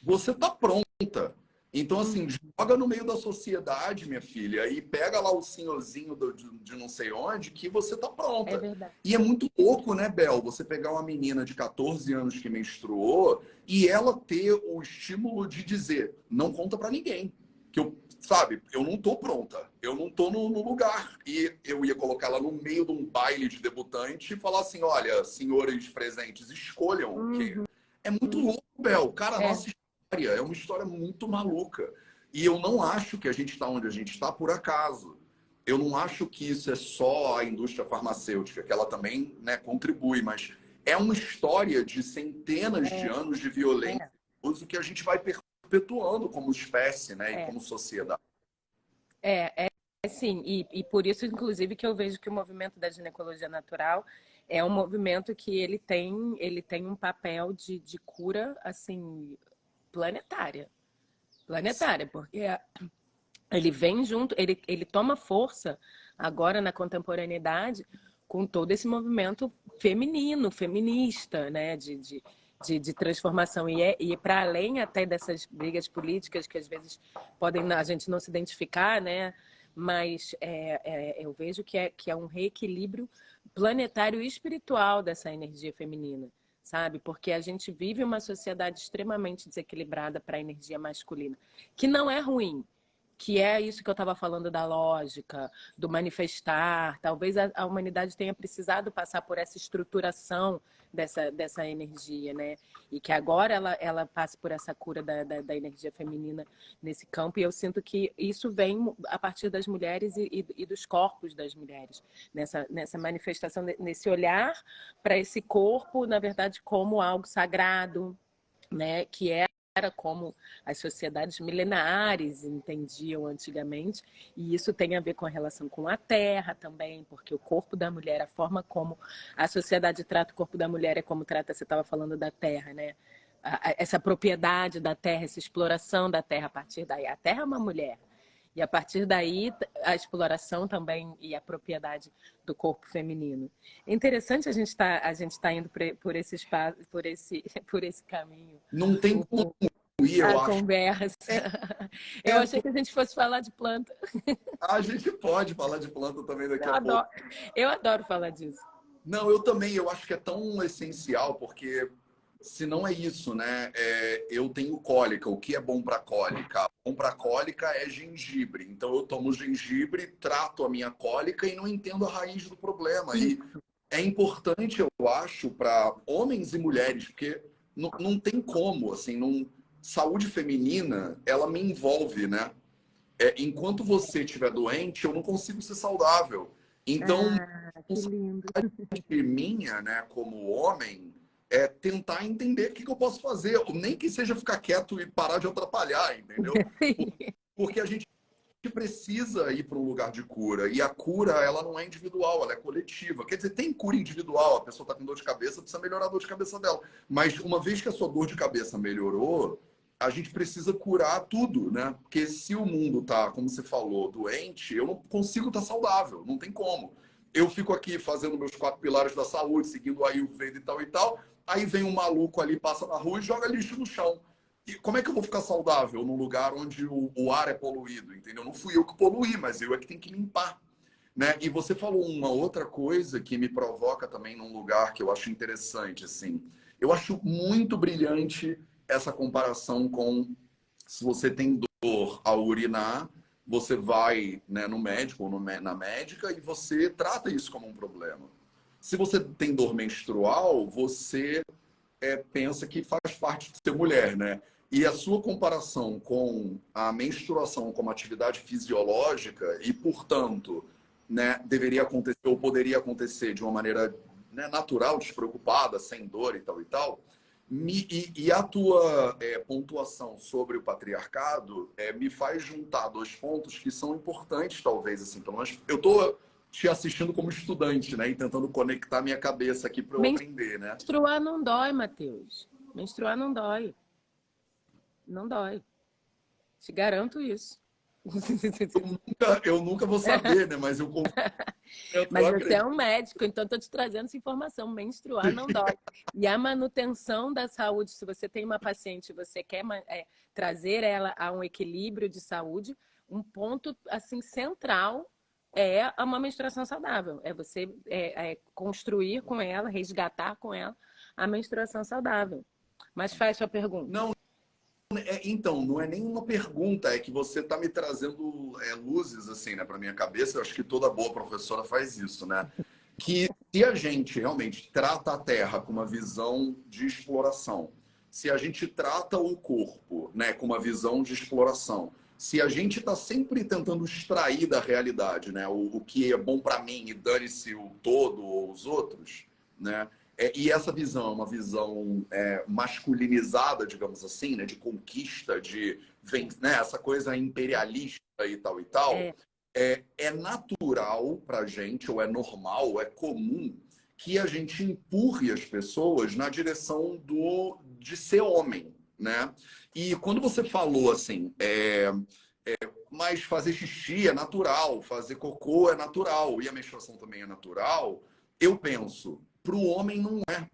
você está pronta. Então, assim, joga no meio da sociedade, minha filha, e pega lá o senhorzinho do, de, de, não sei onde, que você tá pronta. É verdade. E é muito louco, né, Bel? Você pegar uma menina de 14 anos que menstruou e ela ter o estímulo de dizer, não conta para ninguém. Que eu, sabe, eu não tô pronta, eu não tô no, no lugar. E eu ia colocar ela no meio de um baile de debutante e falar assim: olha, senhores presentes, escolham uhum. o quê. É muito louco, Bel. Cara, é. nossa é uma história muito maluca. E eu não acho que a gente está onde a gente está por acaso. Eu não acho que isso é só a indústria farmacêutica, que ela também né, contribui, mas é uma história de centenas é. de anos de violência, é. uso que a gente vai perpetuando como espécie né, é. e como sociedade. É, é sim. E, e por isso, inclusive, que eu vejo que o movimento da ginecologia natural é um movimento que ele tem, ele tem um papel de, de cura, assim, planetária. Planetária, porque ele vem junto, ele, ele toma força agora na contemporaneidade com todo esse movimento feminino, feminista, né? De, de, de, de transformação. E, é, e para além até dessas brigas políticas que às vezes podem a gente não se identificar, né? mas é, é, eu vejo que é, que é um reequilíbrio planetário e espiritual dessa energia feminina, sabe? Porque a gente vive uma sociedade extremamente desequilibrada para a energia masculina, que não é ruim, que é isso que eu estava falando da lógica, do manifestar. Talvez a, a, humanidade tenha precisado passar por essa estruturação dessa, dessa energia, né? E que agora ela, ela passe por essa cura da, da, da energia feminina nesse campo. E eu sinto que isso vem a partir das mulheres e, e, e dos corpos das mulheres, nessa, nessa manifestação, nesse olhar para esse corpo, na verdade, como algo sagrado, né? Que é era como as sociedades milenares entendiam antigamente, e isso tem a ver com a relação com a terra também, porque o corpo da mulher, a forma como a sociedade trata o corpo da mulher é como trata, você estava falando da terra, né? Essa propriedade da terra, essa exploração da terra a partir daí. A terra é uma mulher. E a partir daí, a exploração também e a propriedade do corpo feminino. É interessante a gente estar tá, a gente tá indo por esse espaço, por esse, por esse caminho. Não tem como ir, eu a acho. conversa. É, eu é, achei que a gente fosse falar de planta. A gente pode falar de planta também daqui eu a adoro, pouco. Eu adoro falar disso. Não, eu também. Eu acho que é tão essencial, porque se não é isso, né? É, eu tenho cólica. O que é bom para cólica? Bom para cólica é gengibre. Então eu tomo gengibre, trato a minha cólica e não entendo a raiz do problema. E é importante, eu acho, para homens e mulheres, porque não, não tem como, assim, não... saúde feminina, ela me envolve, né? É, enquanto você estiver doente, eu não consigo ser saudável. Então, ah, que minha, né, como homem, é tentar entender o que, que eu posso fazer, nem que seja ficar quieto e parar de atrapalhar, entendeu? Porque a gente precisa ir para um lugar de cura e a cura ela não é individual, ela é coletiva. Quer dizer, tem cura individual, a pessoa está com dor de cabeça, precisa melhorar a dor de cabeça dela. Mas uma vez que a sua dor de cabeça melhorou, a gente precisa curar tudo, né? Porque se o mundo tá, como você falou, doente, eu não consigo estar tá saudável, não tem como. Eu fico aqui fazendo meus quatro pilares da saúde, seguindo aí o Ayurveda e tal e tal, Aí vem um maluco ali, passa na rua e joga lixo no chão. E como é que eu vou ficar saudável num lugar onde o, o ar é poluído, entendeu? Não fui eu que poluí, mas eu é que tenho que limpar. Né? E você falou uma outra coisa que me provoca também num lugar que eu acho interessante, assim. Eu acho muito brilhante essa comparação com se você tem dor ao urinar, você vai né, no médico ou no, na médica e você trata isso como um problema. Se você tem dor menstrual, você é, pensa que faz parte de ser mulher, né? E a sua comparação com a menstruação como atividade fisiológica e, portanto, né, deveria acontecer ou poderia acontecer de uma maneira né, natural, despreocupada, sem dor e tal e tal. Me, e, e, a tua é, pontuação sobre o patriarcado é, me faz juntar dois pontos que são importantes, talvez, assim, menos eu estou te assistindo como estudante, né? E tentando conectar minha cabeça aqui para eu aprender, né? Menstruar não dói, Matheus. Menstruar não dói. Não dói. Te garanto isso. Eu nunca, eu nunca vou saber, né? Mas eu, eu Mas você é um médico, então estou te trazendo essa informação. Menstruar não dói. E a manutenção da saúde, se você tem uma paciente e você quer é, trazer ela a um equilíbrio de saúde, um ponto assim central é uma menstruação saudável. É você é, é construir com ela, resgatar com ela a menstruação saudável. Mas faz sua pergunta. Não, é, então, não é nenhuma pergunta, é que você está me trazendo é, luzes assim, né, para minha cabeça. Eu acho que toda boa professora faz isso, né? Que se a gente realmente trata a Terra com uma visão de exploração, se a gente trata o corpo, né, com uma visão de exploração, se a gente está sempre tentando extrair da realidade né, o, o que é bom para mim e dane-se o todo ou os outros, né, é, e essa visão é uma visão é, masculinizada, digamos assim, né, de conquista, de né, essa coisa imperialista e tal e tal, é, é, é natural para a gente, ou é normal, é comum, que a gente empurre as pessoas na direção do, de ser homem, né? E quando você falou assim, é, é, mas fazer xixi é natural, fazer cocô é natural e a menstruação também é natural, eu penso, para o homem não é.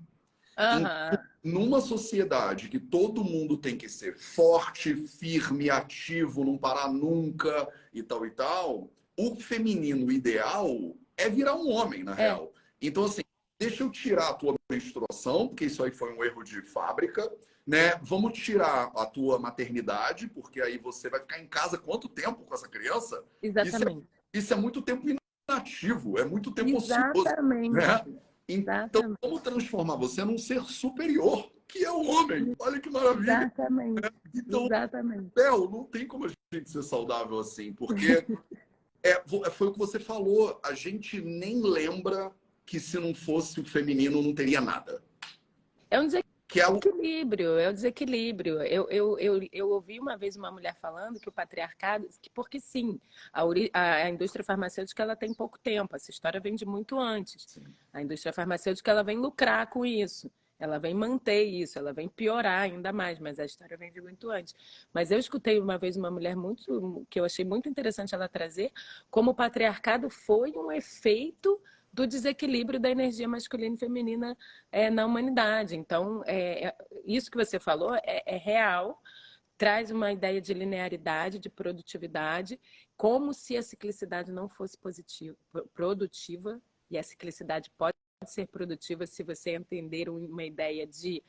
Uhum. numa sociedade que todo mundo tem que ser forte, firme, ativo, não parar nunca e tal e tal, o feminino ideal é virar um homem, na é. real. Então, assim, deixa eu tirar a tua menstruação, porque isso aí foi um erro de fábrica, né? Vamos tirar a tua maternidade, porque aí você vai ficar em casa quanto tempo com essa criança? Exatamente. Isso é, isso é muito tempo inativo, é muito tempo Exatamente. ocioso. Né? Então, vamos transformar você num ser superior, que é o homem. Olha que maravilha. Exatamente. É. Então, Exatamente. Bel, não tem como a gente ser saudável assim, porque é, foi o que você falou, a gente nem lembra que se não fosse o feminino não teria nada. É um desequilíbrio, é, o... é um desequilíbrio. Eu, eu, eu, eu ouvi uma vez uma mulher falando que o patriarcado, que porque sim, a, a, indústria farmacêutica ela tem pouco tempo, essa história vem de muito antes. Sim. A indústria farmacêutica ela vem lucrar com isso. Ela vem manter isso, ela vem piorar ainda mais, mas a história vem de muito antes. Mas eu escutei uma vez uma mulher muito que eu achei muito interessante ela trazer como o patriarcado foi um efeito do desequilíbrio da energia masculina e feminina é, na humanidade. Então, é, é, isso que você falou é, é, real, traz uma ideia de linearidade, de produtividade, como se a ciclicidade não fosse positiva, produtiva, e a ciclicidade pode ser produtiva se você entender uma ideia de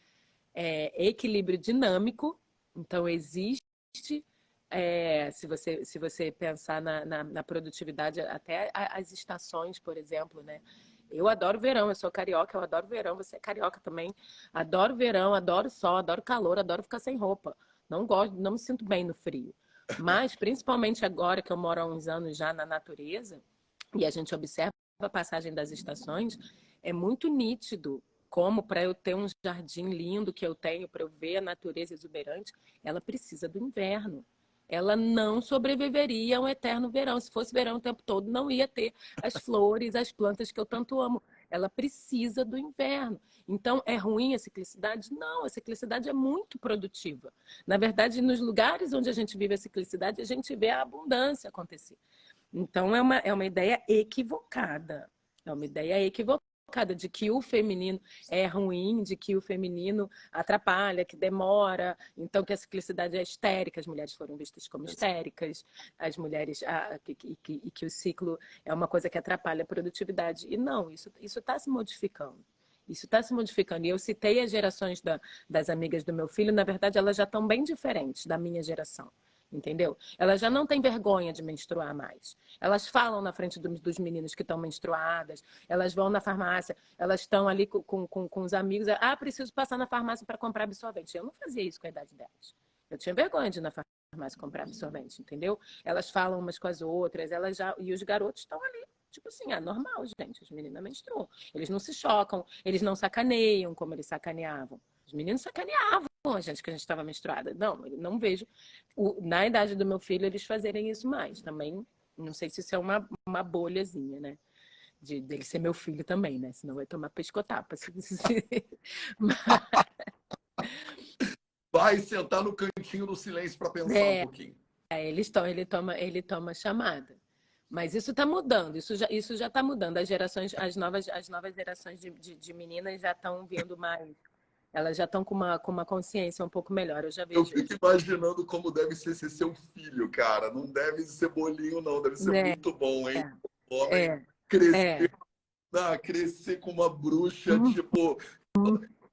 é, equilíbrio dinâmico. Então, existe é, se, você, se você pensar na, na, na, produtividade, até as estações, por exemplo, né? Eu adoro verão, eu sou carioca, eu adoro verão, você é carioca também. Adoro verão, adoro sol, adoro calor, adoro ficar sem roupa. Não gosto, não me sinto bem no frio. Mas, principalmente agora que eu moro há uns anos já na natureza, e a gente observa a passagem das estações, é muito nítido como para eu ter um jardim lindo que eu tenho, para eu ver a natureza exuberante, ela precisa do inverno ela não sobreviveria a um eterno verão. Se fosse verão o tempo todo, não ia ter as flores, as plantas que eu tanto amo. Ela precisa do inverno. Então, é ruim a ciclicidade? Não, a ciclicidade é muito produtiva. Na verdade, nos lugares onde a gente vive a ciclicidade, a gente vê a abundância acontecer. Então, é uma, é uma ideia equivocada. É uma ideia equivocada de que o feminino é ruim, de que o feminino atrapalha, que demora, então que a ciclicidade é histérica, as mulheres foram vistas como histéricas, as mulheres ah, que, que, que o ciclo é uma coisa que atrapalha a produtividade. E não, isso está se modificando. Isso está se modificando. E eu citei as gerações da, das amigas do meu filho, na verdade, elas já estão bem diferentes da minha geração entendeu? Elas já não têm vergonha de menstruar mais. Elas falam na frente dos, meninos que estão menstruadas, elas vão na farmácia, elas estão ali com, com, com os amigos. Ah, preciso passar na farmácia para comprar absorvente. Eu não fazia isso com a idade delas. Eu tinha vergonha de ir na farmácia comprar absorvente, entendeu? Elas falam umas com as outras, elas já. E os garotos estão ali. Tipo assim, é normal, gente. As meninas menstruam. Eles não se chocam, eles não sacaneiam como eles sacaneavam. Os meninos sacaneavam a gente que a gente estava menstruada. Não, não vejo. O, na idade do meu filho, eles fazerem isso mais. Também, não sei se isso é uma, uma bolhazinha, né? De, dele ser meu filho também, né? Senão vai tomar pescotapa. Vai sentar no cantinho do silêncio para pensar é, um pouquinho. É, eles toma, ele, toma, ele toma chamada. Mas isso está mudando, isso já isso já está mudando. As gerações, as novas, as novas gerações de, de, de meninas já estão vindo mais elas já estão com uma, com uma consciência um pouco melhor. Eu já vejo. Eu fico imaginando como deve ser ser seu filho, cara. Não deve ser bolinho, não. Deve ser é. muito bom, hein? É. Homem é. crescer, é. Ah, crescer com uma bruxa, uhum. tipo,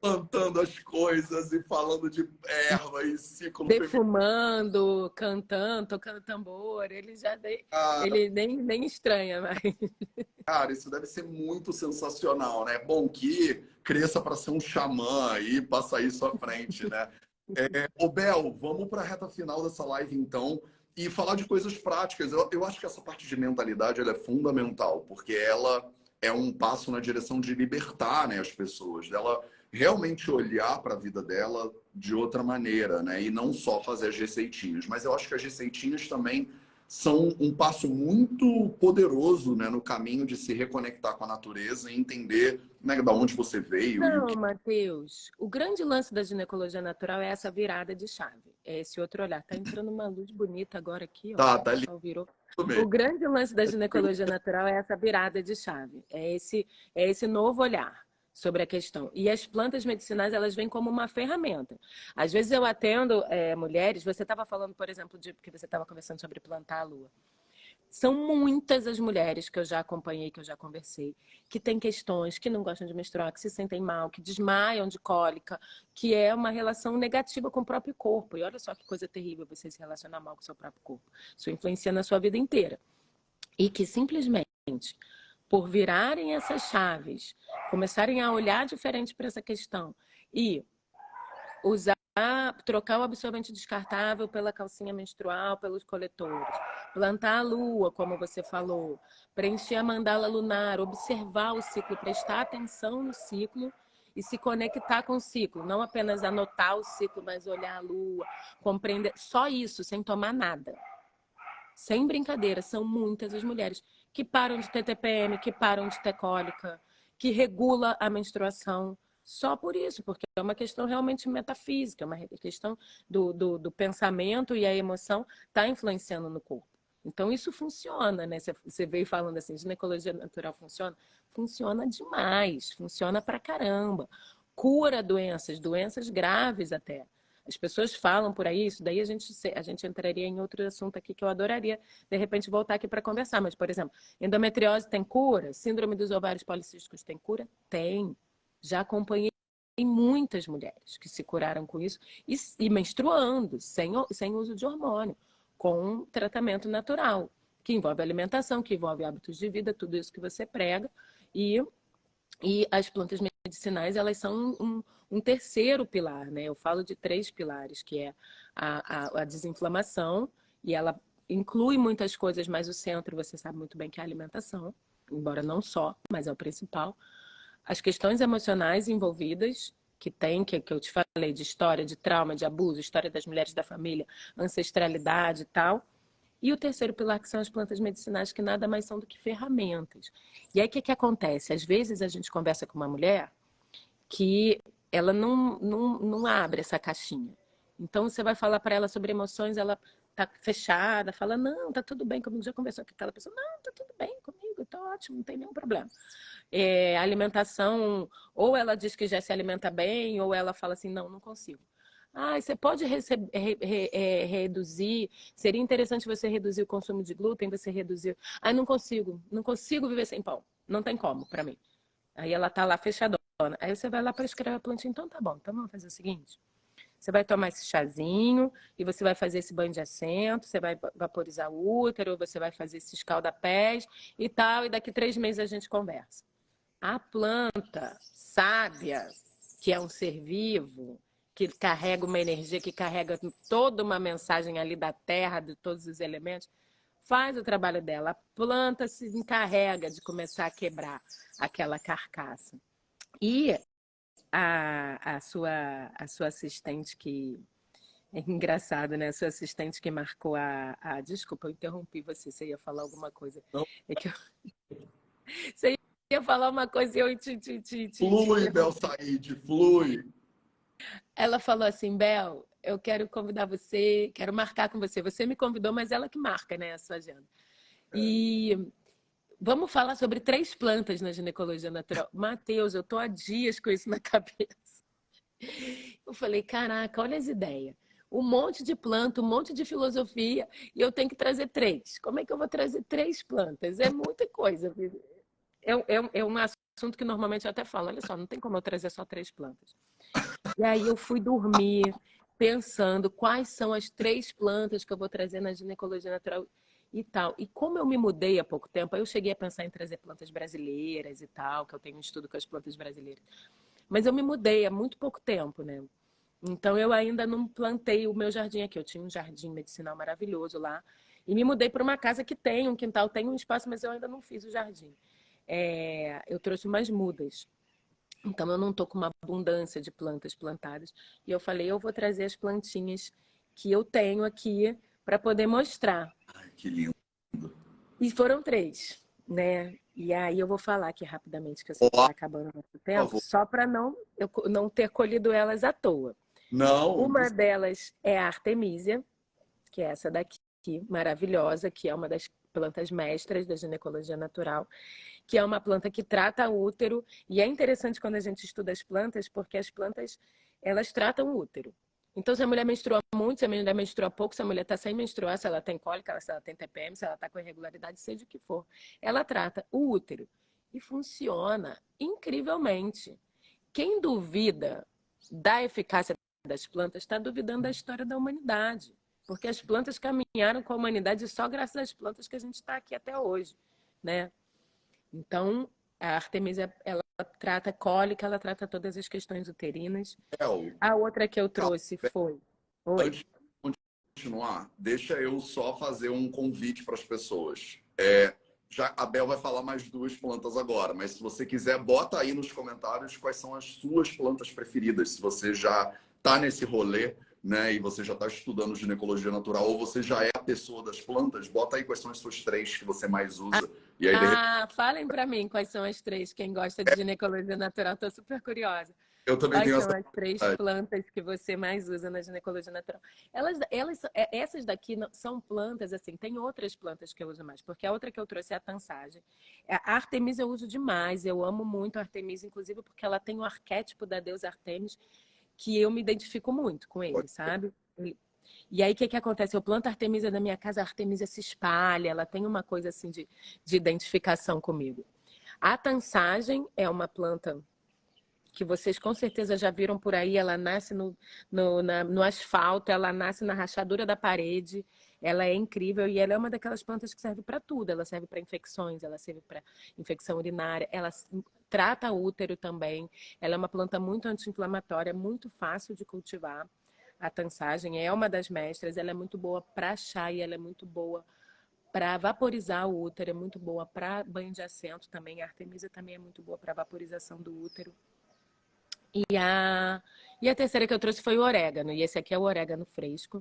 plantando as coisas e falando de erva e ciclo. Defumando, cantando, tocando tambor. Ele já de... ele nem, nem estranha mais. Cara, isso deve ser muito sensacional, né? Bom que cresça para ser um xamã aí, passa isso à frente, né? É, ô Bel, vamos para a reta final dessa live então e falar de coisas práticas. Eu, eu acho que essa parte de mentalidade é fundamental, porque ela é um passo na direção de libertar né, as pessoas, dela realmente olhar para a vida dela de outra maneira, né? E não só fazer as receitinhas. Mas eu acho que as receitinhas também são um passo muito poderoso né, no caminho de se reconectar com a natureza e entender né, da onde você veio. Não, que... Matheus, o grande lance da ginecologia natural é essa virada de chave. É esse outro olhar. Tá entrando uma luz bonita agora aqui. Ó, tá, tá ali. Virou. O grande lance da ginecologia natural é essa virada de chave. É esse, é esse novo olhar sobre a questão. E as plantas medicinais, elas vêm como uma ferramenta. Às vezes eu atendo é, mulheres, você estava falando, por exemplo, de que você estava conversando sobre plantar a lua. São muitas as mulheres que eu já acompanhei, que eu já conversei, que têm questões, que não gostam de menstruar, que se sentem mal, que desmaiam de cólica, que é uma relação negativa com o próprio corpo. E olha só que coisa terrível você se relacionar mal com o seu próprio corpo. Isso influencia na sua vida inteira. E que simplesmente, por virarem essas chaves, começarem a olhar diferente para essa questão e usar trocar o absorvente descartável pela calcinha menstrual, pelos coletores, plantar a lua, como você falou, preencher a mandala lunar, observar o ciclo, prestar atenção no ciclo e se conectar com o ciclo, não apenas anotar o ciclo, mas olhar a lua, compreender, só isso, sem tomar nada. Sem brincadeira, são muitas as mulheres que param de ter TPM, que param de ter cólica, que regula a menstruação, só por isso, porque é uma questão realmente metafísica, é uma questão do, do, do pensamento e a emoção está influenciando no corpo. Então, isso funciona, né? Você veio falando assim, ginecologia natural funciona? Funciona demais, funciona pra caramba. Cura doenças, doenças graves até. As pessoas falam por aí, isso daí a gente, a gente entraria em outro assunto aqui que eu adoraria, de repente, voltar aqui para conversar. Mas, por exemplo, endometriose tem cura? Síndrome dos ovários policísticos tem cura? Tem. Já acompanhei muitas mulheres que se curaram com isso e, e menstruando, sem, sem uso de hormônio, com tratamento natural, que envolve alimentação, que envolve hábitos de vida, tudo isso que você prega. E, e as plantas medicinais, elas são um, um terceiro pilar, né? Eu falo de três pilares, que é a, a, a desinflamação, e ela inclui muitas coisas, mas o centro, você sabe muito bem que é a alimentação, embora não só, mas é o principal as questões emocionais envolvidas, que tem, que, que eu te falei, de história, de trauma, de abuso, história das mulheres da família, ancestralidade e tal. E o terceiro pilar, que são as plantas medicinais, que nada mais são do que ferramentas. E aí o que, que acontece? Às vezes a gente conversa com uma mulher que ela não, não, não abre essa caixinha. Então você vai falar para ela sobre emoções, ela tá fechada, fala, não, tá tudo bem comigo. Já conversou com aquela pessoa, não, tá tudo bem comigo, tá ótimo, não tem nenhum problema é, alimentação, ou ela diz que já se alimenta bem, ou ela fala assim, não, não consigo. Ah, você pode receber, re, re, é, reduzir, seria interessante você reduzir o consumo de glúten, você reduzir. Ah, não consigo, não consigo viver sem pão, não tem como para mim. Aí ela tá lá fechadona. Aí você vai lá para escrever a plantinha, então tá bom, então vamos fazer o seguinte. Você vai tomar esse chazinho e você vai fazer esse banho de assento, você vai vaporizar o útero, você vai fazer esse escalda-pés e tal, e daqui três meses a gente conversa. A planta sábia, que é um ser vivo, que carrega uma energia, que carrega toda uma mensagem ali da terra, de todos os elementos, faz o trabalho dela. A planta se encarrega de começar a quebrar aquela carcaça. E a, a, sua, a sua assistente que. É engraçado, né? A sua assistente que marcou a, a. Desculpa, eu interrompi você. Você ia falar alguma coisa. Não. É que eu... Você ia falar uma coisa e eu te, te, te, te Flui, Bel Said, flui. Ela falou assim, Bel, eu quero convidar você, quero marcar com você. Você me convidou, mas ela que marca, né, a sua agenda. É. E vamos falar sobre três plantas na ginecologia natural. Matheus, eu tô há dias com isso na cabeça. Eu falei, caraca, olha as ideias. Um monte de planta, um monte de filosofia, e eu tenho que trazer três. Como é que eu vou trazer três plantas? É muita coisa é, é, é um assunto que normalmente eu até falo, olha só, não tem como eu trazer só três plantas. E aí eu fui dormir pensando quais são as três plantas que eu vou trazer na ginecologia natural e tal. E como eu me mudei há pouco tempo, eu cheguei a pensar em trazer plantas brasileiras e tal, que eu tenho um estudo com as plantas brasileiras. Mas eu me mudei há muito pouco tempo, né? Então eu ainda não plantei o meu jardim aqui. Eu tinha um jardim medicinal maravilhoso lá. E me mudei para uma casa que tem um quintal, tem um espaço, mas eu ainda não fiz o jardim é, eu trouxe umas mudas. Então, eu não estou com uma abundância de plantas plantadas. E eu falei, eu vou trazer as plantinhas que eu tenho aqui para poder mostrar. Ai, que lindo. E foram três, né? E aí eu vou falar aqui rapidamente, que eu sei que está acabando muito tempo, só para não, eu não ter colhido elas à toa. Não. Uma delas é a Artemisia, que é essa daqui, maravilhosa, que é uma das plantas mestras da ginecologia natural que é uma planta que trata o útero. E é interessante quando a gente estuda as plantas, porque as plantas, elas tratam o útero. Então, se a mulher menstrua muito, se a mulher menstrua pouco, se a mulher está sem menstruar, se ela tem cólica, se ela tem TPM, se ela está com irregularidade, seja o que for, ela trata o útero. E funciona incrivelmente. Quem duvida da eficácia das plantas está duvidando da história da humanidade. Porque as plantas caminharam com a humanidade só graças às plantas que a gente está aqui até hoje, né? Então, a Artemisia, ela trata cólica, ela trata todas as questões uterinas. É, a outra que eu trouxe foi. Oi. Antes de continuar, deixa eu só fazer um convite para as pessoas. É, já a Bel vai falar mais duas plantas agora, mas se você quiser, bota aí nos comentários quais são as suas plantas preferidas. Se você já está nesse rolê, né, e você já está estudando ginecologia natural, ou você já é a pessoa das plantas, bota aí quais são as suas três que você mais usa. E aí, ah, repente... falem para mim quais são as três. Quem gosta de ginecologia natural, estou super curiosa. Eu também quais tenho são essa... as três plantas que você mais usa na ginecologia natural? Elas, elas, é, essas daqui são plantas, assim, tem outras plantas que eu uso mais, porque a outra que eu trouxe é a tansagem. É, a Artemisa eu uso demais, eu amo muito a Artemisa, inclusive porque ela tem o arquétipo da deusa Artemis, que eu me identifico muito com ele, sabe? E aí, o que, que acontece? Eu planto a Artemisia na minha casa, a Artemisia se espalha, ela tem uma coisa assim de, de identificação comigo. A tansagem é uma planta que vocês com certeza já viram por aí, ela nasce no, no, na, no asfalto, ela nasce na rachadura da parede, ela é incrível e ela é uma daquelas plantas que serve para tudo. Ela serve para infecções, ela serve para infecção urinária, ela trata útero também. Ela é uma planta muito anti-inflamatória, muito fácil de cultivar. A tansagem é uma das mestras, ela é muito boa para chá e ela é muito boa para vaporizar o útero, é muito boa para banho de assento também. A artemisia também é muito boa para vaporização do útero. E a, e a terceira que eu trouxe foi o orégano. E esse aqui é o orégano fresco,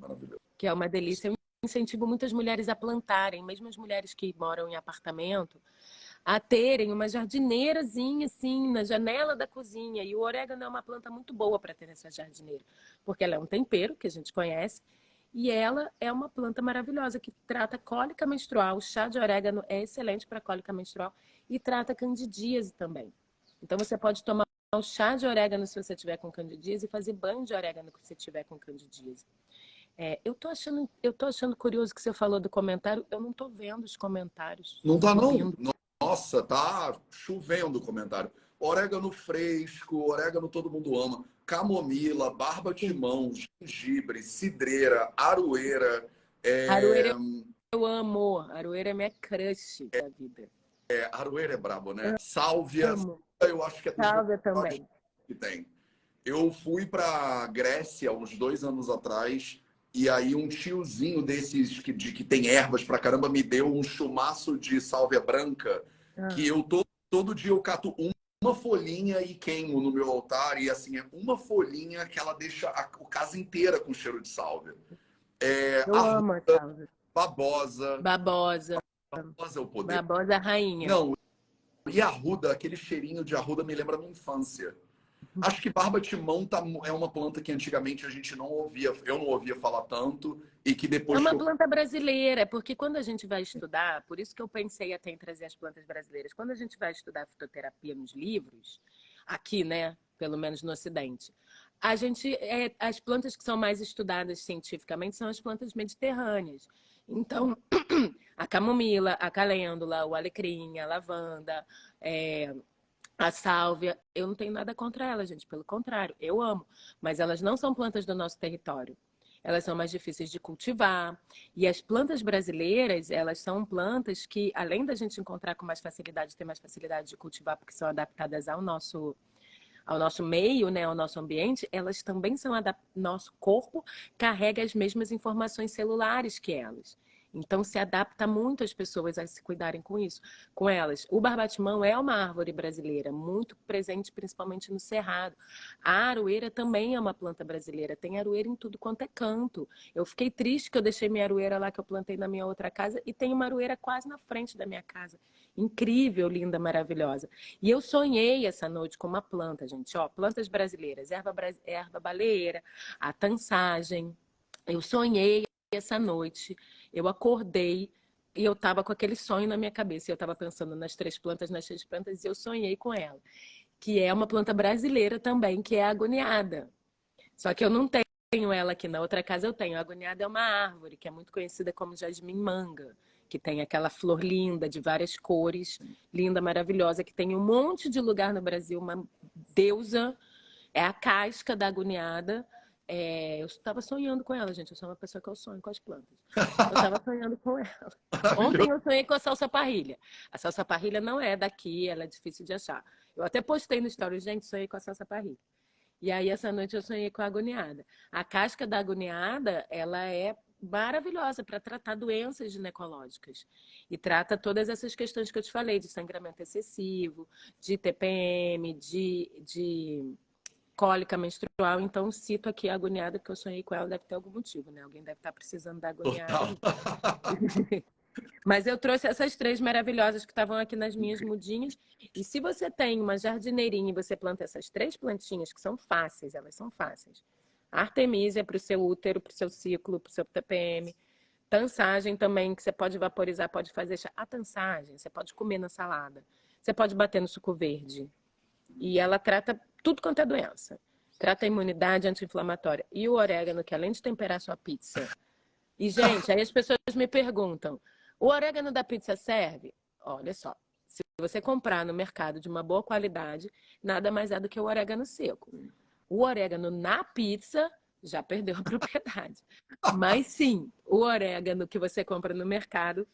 que é uma delícia. Eu incentivo muitas mulheres a plantarem, mesmo as mulheres que moram em apartamento, a terem uma jardineirazinha assim na janela da cozinha. E o orégano é uma planta muito boa para ter nessa jardineira, porque ela é um tempero que a gente conhece e ela é uma planta maravilhosa que trata cólica menstrual. O chá de orégano é excelente para cólica menstrual e trata candidíase também. Então você pode tomar o chá de orégano se você tiver com candidíase e fazer banho de orégano se você tiver com candidíase. É, eu tô achando, eu tô achando curioso que você falou do comentário. Eu não tô vendo os comentários. Não tá não. Nossa, tá chovendo o comentário. Orégano fresco, orégano todo mundo ama. Camomila, barba de mão, gengibre, cidreira, aroeira. É... Aroeira eu amo. Aroeira é minha crush é, da vida. É, aroeira é brabo, né? Sálvia, eu acho que é Sálvia também. Que tem. Eu fui para Grécia uns dois anos atrás e aí um tiozinho desses que, de, que tem ervas pra caramba me deu um chumaço de sálvia branca ah. que eu todo, todo dia eu cato um, uma folhinha e queimo no meu altar. E assim, é uma folhinha que ela deixa a, a casa inteira com cheiro de sálvia. É, eu arruda, amo a sálvia. Babosa. Babosa. Babosa é o poder. Babosa rainha. Não, e arruda, aquele cheirinho de arruda me lembra a minha infância. Acho que barba de mão tá, é uma planta que antigamente a gente não ouvia, eu não ouvia falar tanto e que depois. É uma planta brasileira, porque quando a gente vai estudar, por isso que eu pensei até em trazer as plantas brasileiras, quando a gente vai estudar fitoterapia nos livros, aqui, né, pelo menos no Ocidente, a gente, é, as plantas que são mais estudadas cientificamente são as plantas mediterrâneas. Então, a camomila, a calêndula, o alecrim, a lavanda, é, a sálvia, eu não tenho nada contra elas, gente. Pelo contrário, eu amo. Mas elas não são plantas do nosso território. Elas são mais difíceis de cultivar. E as plantas brasileiras, elas são plantas que, além da gente encontrar com mais facilidade, ter mais facilidade de cultivar, porque são adaptadas ao nosso ao nosso meio, né, ao nosso ambiente, elas também são nosso corpo carrega as mesmas informações celulares que elas. Então se adapta muito as pessoas a se cuidarem com isso, com elas. O barbatimão é uma árvore brasileira, muito presente principalmente no cerrado. A aroeira também é uma planta brasileira, tem aroeira em tudo quanto é canto. Eu fiquei triste que eu deixei minha aroeira lá que eu plantei na minha outra casa e tem uma aroeira quase na frente da minha casa. Incrível, linda, maravilhosa. E eu sonhei essa noite com uma planta, gente, ó, plantas brasileiras, erva, erva baleeira, a tansagem. Eu sonhei essa noite eu acordei e eu estava com aquele sonho na minha cabeça. Eu estava pensando nas três plantas, nas três plantas, e eu sonhei com ela. Que é uma planta brasileira também, que é a agoniada. Só que eu não tenho ela aqui na outra casa, eu tenho. A agoniada é uma árvore que é muito conhecida como jasmim manga, que tem aquela flor linda de várias cores, linda, maravilhosa, que tem um monte de lugar no Brasil, uma deusa, é a casca da agoniada. É, eu estava sonhando com ela, gente. Eu sou uma pessoa que eu sonho com as plantas. Eu estava sonhando com ela. Ontem eu sonhei com a salsa parrilha. A salsa parrilha não é daqui, ela é difícil de achar. Eu até postei no story, gente, sonhei com a salsa parrilha. E aí, essa noite, eu sonhei com a agoniada. A casca da agoniada, ela é maravilhosa para tratar doenças ginecológicas. E trata todas essas questões que eu te falei, de sangramento excessivo, de TPM, de, de cólica menstrual. Então, cito aqui a agoniada, porque eu sonhei com ela, deve ter algum motivo, né? Alguém deve estar precisando da agoniada. Mas eu trouxe essas três maravilhosas que estavam aqui nas minhas mudinhas. E se você tem uma jardineirinha e você planta essas três plantinhas, que são fáceis, elas são fáceis. Artemisia para o seu útero, para o seu ciclo, para o seu TPM. Tansagem também, que você pode vaporizar, pode fazer a tansagem, você pode comer na salada. Você pode bater no suco verde. E ela trata tudo quanto é doença. Trata a imunidade anti-inflamatória. E o orégano, que além de temperar sua pizza. E, gente, aí as pessoas me perguntam: o orégano da pizza serve? Olha só, se você comprar no mercado de uma boa qualidade, nada mais é do que o orégano seco. O orégano na pizza já perdeu a propriedade. Mas sim, o orégano que você compra no mercado,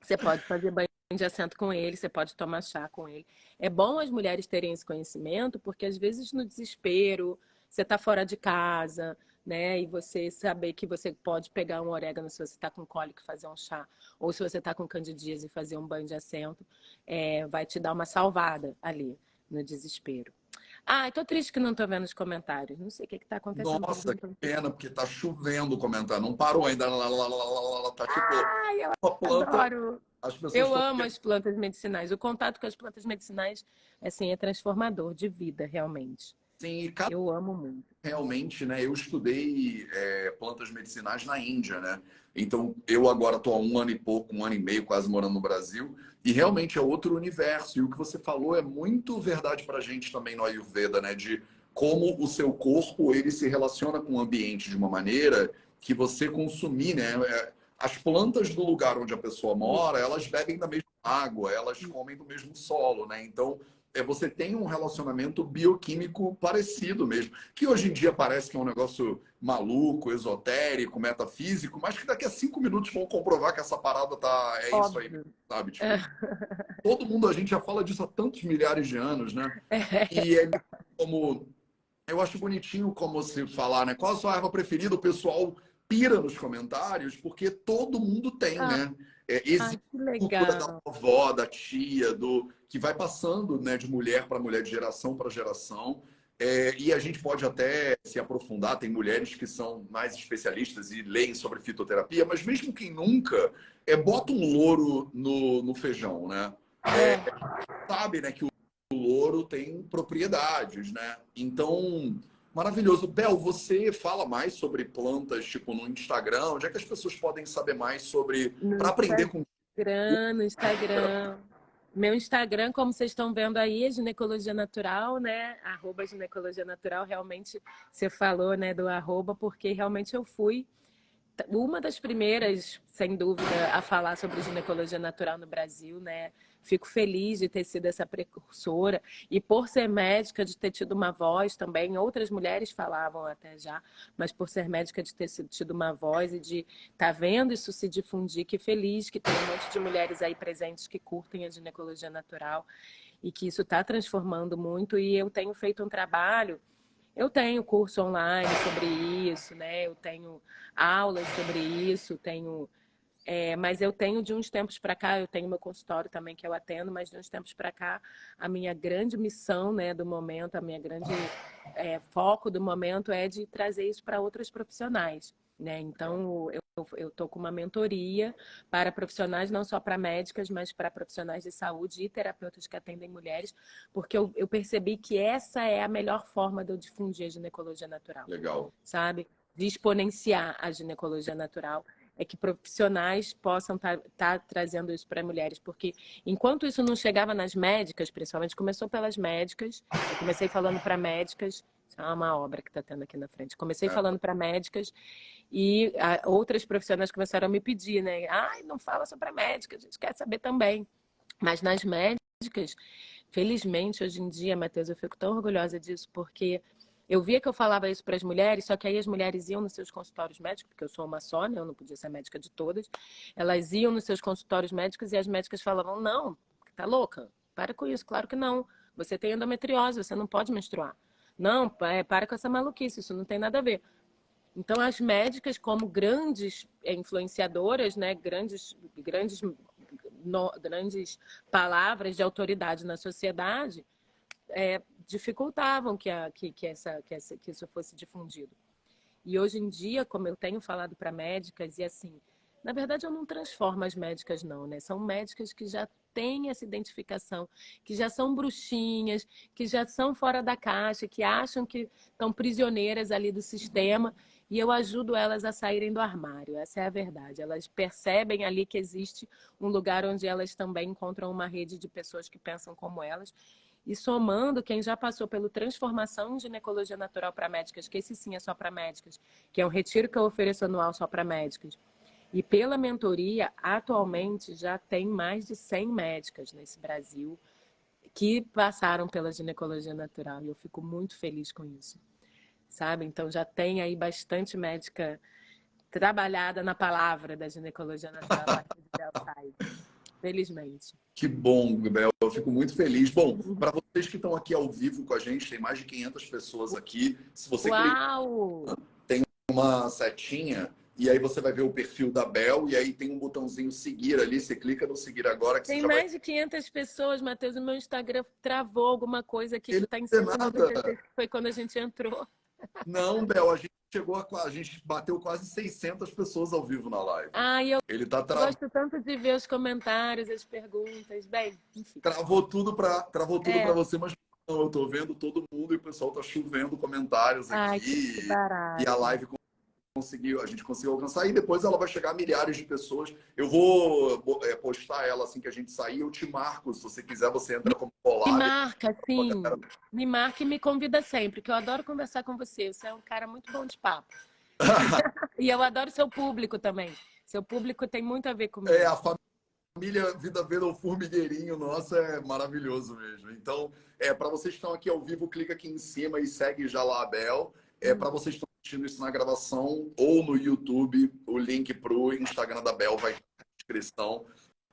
você pode fazer banho de assento com ele, você pode tomar chá com ele. É bom as mulheres terem esse conhecimento, porque às vezes no desespero, você está fora de casa, né? E você saber que você pode pegar um orégano se você está com cólica e fazer um chá, ou se você está com candidíase e fazer um banho de assento, é, vai te dar uma salvada ali no desespero. Ah, tô triste que não tô vendo os comentários. Não sei o que está acontecendo. Nossa, que pena, porque tá chovendo o comentário. Não parou ainda. Lá, lá, lá, lá, tá tipo. Ai, eu planta, adoro. eu amo as plantas medicinais. O contato com as plantas medicinais assim, é transformador de vida, realmente. Sim, eu amo muito. Realmente, né? Eu estudei é, plantas medicinais na Índia, né? Então, eu agora estou há um ano e pouco, um ano e meio, quase morando no Brasil, e realmente é outro universo. E o que você falou é muito verdade para a gente também no Ayurveda, né? De como o seu corpo ele se relaciona com o ambiente de uma maneira que você consumir, né? É, as plantas do lugar onde a pessoa mora, elas bebem da mesma água, elas comem do mesmo solo, né? Então, é, você tem um relacionamento bioquímico parecido mesmo, que hoje em dia parece que é um negócio maluco, esotérico, metafísico, mas que daqui a cinco minutos vão comprovar que essa parada tá é Óbvio. isso aí, sabe? Tipo, é. Todo mundo a gente já fala disso há tantos milhares de anos, né? É. E é como eu acho bonitinho como se falar, né? Qual a sua erva preferida? O pessoal pira nos comentários, porque todo mundo tem, ah. né? É, existe Ai, cultura da avó, da tia, do que vai passando né, de mulher para mulher, de geração para geração. É, e a gente pode até se aprofundar, tem mulheres que são mais especialistas e leem sobre fitoterapia, mas mesmo quem nunca, é, bota um louro no, no feijão, né? É, sabe né, que o louro tem propriedades, né? Então, Maravilhoso. Bel, você fala mais sobre plantas, tipo, no Instagram? Onde é que as pessoas podem saber mais sobre... para aprender com... Instagram, no Instagram. Meu Instagram, como vocês estão vendo aí, é ginecologia natural, né? Arroba ginecologia natural. Realmente, você falou, né, do arroba, porque realmente eu fui uma das primeiras, sem dúvida, a falar sobre ginecologia natural no Brasil, né? Fico feliz de ter sido essa precursora e por ser médica, de ter tido uma voz também. Outras mulheres falavam até já, mas por ser médica, de ter tido uma voz e de estar tá vendo isso se difundir. Que feliz que tem um monte de mulheres aí presentes que curtem a ginecologia natural e que isso está transformando muito. E eu tenho feito um trabalho. Eu tenho curso online sobre isso, né? Eu tenho aulas sobre isso, tenho é, mas eu tenho de uns tempos para cá, eu tenho meu consultório também que eu atendo, mas de uns tempos para cá, a minha grande missão né, do momento, a minha grande é, foco do momento é de trazer isso para outros profissionais. Né? Então, eu estou com uma mentoria para profissionais, não só para médicas, mas para profissionais de saúde e terapeutas que atendem mulheres, porque eu, eu percebi que essa é a melhor forma de eu difundir a ginecologia natural. Legal. Sabe? De exponenciar a ginecologia natural é que profissionais possam estar tá, tá trazendo isso para mulheres, porque enquanto isso não chegava nas médicas, principalmente começou pelas médicas, eu comecei falando para médicas, é uma obra que está tendo aqui na frente. Comecei é. falando para médicas e a, ah, outras profissionais começaram a me pedir, né? Ai, não fala só para médicas, a gente quer saber também. Mas nas médicas, felizmente, hoje em dia, Matheus, eu fico tão orgulhosa disso, porque eu via que eu falava isso para as mulheres, só que aí as mulheres iam nos seus consultórios médicos, porque eu sou uma só, né? Eu não podia ser médica de todas. Elas iam nos seus consultórios médicos e as médicas falavam: não, tá louca? Para com isso. Claro que não. Você tem endometriose, você não pode menstruar. Não, é, para com essa maluquice, isso não tem nada a ver. Então, as médicas, como grandes é, influenciadoras, né, grandes, grandes, no, grandes palavras de autoridade na sociedade, é, dificultavam que, a, que, que, essa, que, essa, que isso fosse difundido. E hoje em dia, como eu tenho falado para médicas, e assim, na verdade eu não transformo as médicas, não, né? São médicas que já têm essa identificação, que já são bruxinhas, que já são fora da caixa, que acham que estão prisioneiras ali do sistema e eu ajudo elas a saírem do armário. Essa é a verdade. Elas percebem ali que existe um lugar onde elas também encontram uma rede de pessoas que pensam como elas. E somando quem já passou pelo Transformação em Ginecologia Natural para Médicas, que esse sim é só para médicas, que é um retiro que eu ofereço anual só para médicas, e pela mentoria, atualmente já tem mais de 100 médicas nesse Brasil que passaram pela ginecologia natural e eu fico muito feliz com isso. Sabe? Então já tem aí bastante médica trabalhada na palavra da ginecologia natural Felizmente. Que bom, Bel. Eu fico muito feliz. Bom, para vocês que estão aqui ao vivo com a gente, tem mais de 500 pessoas aqui. Se você Uau! Clicar, tem uma setinha e aí você vai ver o perfil da Bel e aí tem um botãozinho seguir ali, você clica no seguir agora. tem mais vai... de 500 pessoas, Matheus, o meu Instagram travou alguma coisa aqui Ele que está em cima que foi quando a gente entrou. Não, Bel, a gente chegou a a gente bateu quase 600 pessoas ao vivo na live. Ah, eu Ele tá tra... gosto tanto de ver os comentários, as perguntas, bem, enfim. Travou tudo para travou tudo é. para você, mas não, eu tô vendo todo mundo e o pessoal tá chovendo comentários aqui. Ai, que barato. E a live conseguiu, a gente conseguiu alcançar e depois ela vai chegar a milhares de pessoas. Eu vou é, postar ela assim que a gente sair, eu te marco, se você quiser, você entra como colar. Me marca, sim. Me marca e me convida sempre, que eu adoro conversar com você. Você é um cara muito bom de papo. e eu adoro seu público também. Seu público tem muito a ver comigo. É, a família Vida Veda, o formigueirinho nosso é maravilhoso mesmo. Então, é, para vocês que estão aqui ao vivo, clica aqui em cima e segue já lá a Bel. É, para vocês que estão assistindo isso na gravação ou no YouTube, o link para o Instagram da Bel vai na descrição.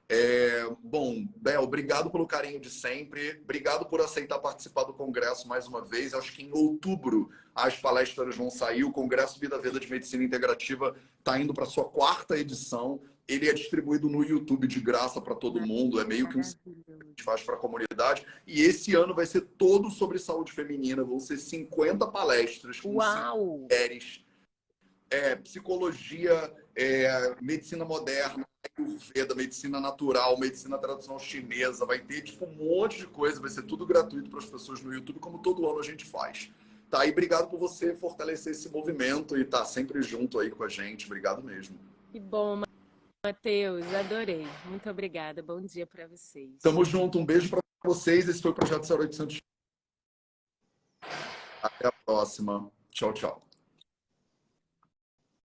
É, bom, Bel, obrigado pelo carinho de sempre. Obrigado por aceitar participar do congresso mais uma vez. Acho que em outubro as palestras vão sair. O Congresso Vida Veda de Medicina Integrativa está indo para sua quarta edição. Ele é distribuído no YouTube de graça para todo mundo. É meio que um que a gente faz para a comunidade. E esse ano vai ser todo sobre saúde feminina. Vão ser 50 palestras com Uau! mulheres. É, psicologia, é, medicina moderna, Ayurveda, medicina natural, medicina tradicional chinesa. Vai ter tipo um monte de coisa. Vai ser tudo gratuito para as pessoas no YouTube, como todo ano a gente faz. Tá? E obrigado por você fortalecer esse movimento e estar tá sempre junto aí com a gente. Obrigado mesmo. Que bom, Matheus, adorei. Muito obrigada. Bom dia para vocês. Tamo junto. Um beijo para vocês. Esse foi o Projeto 0800. Até a próxima. Tchau, tchau.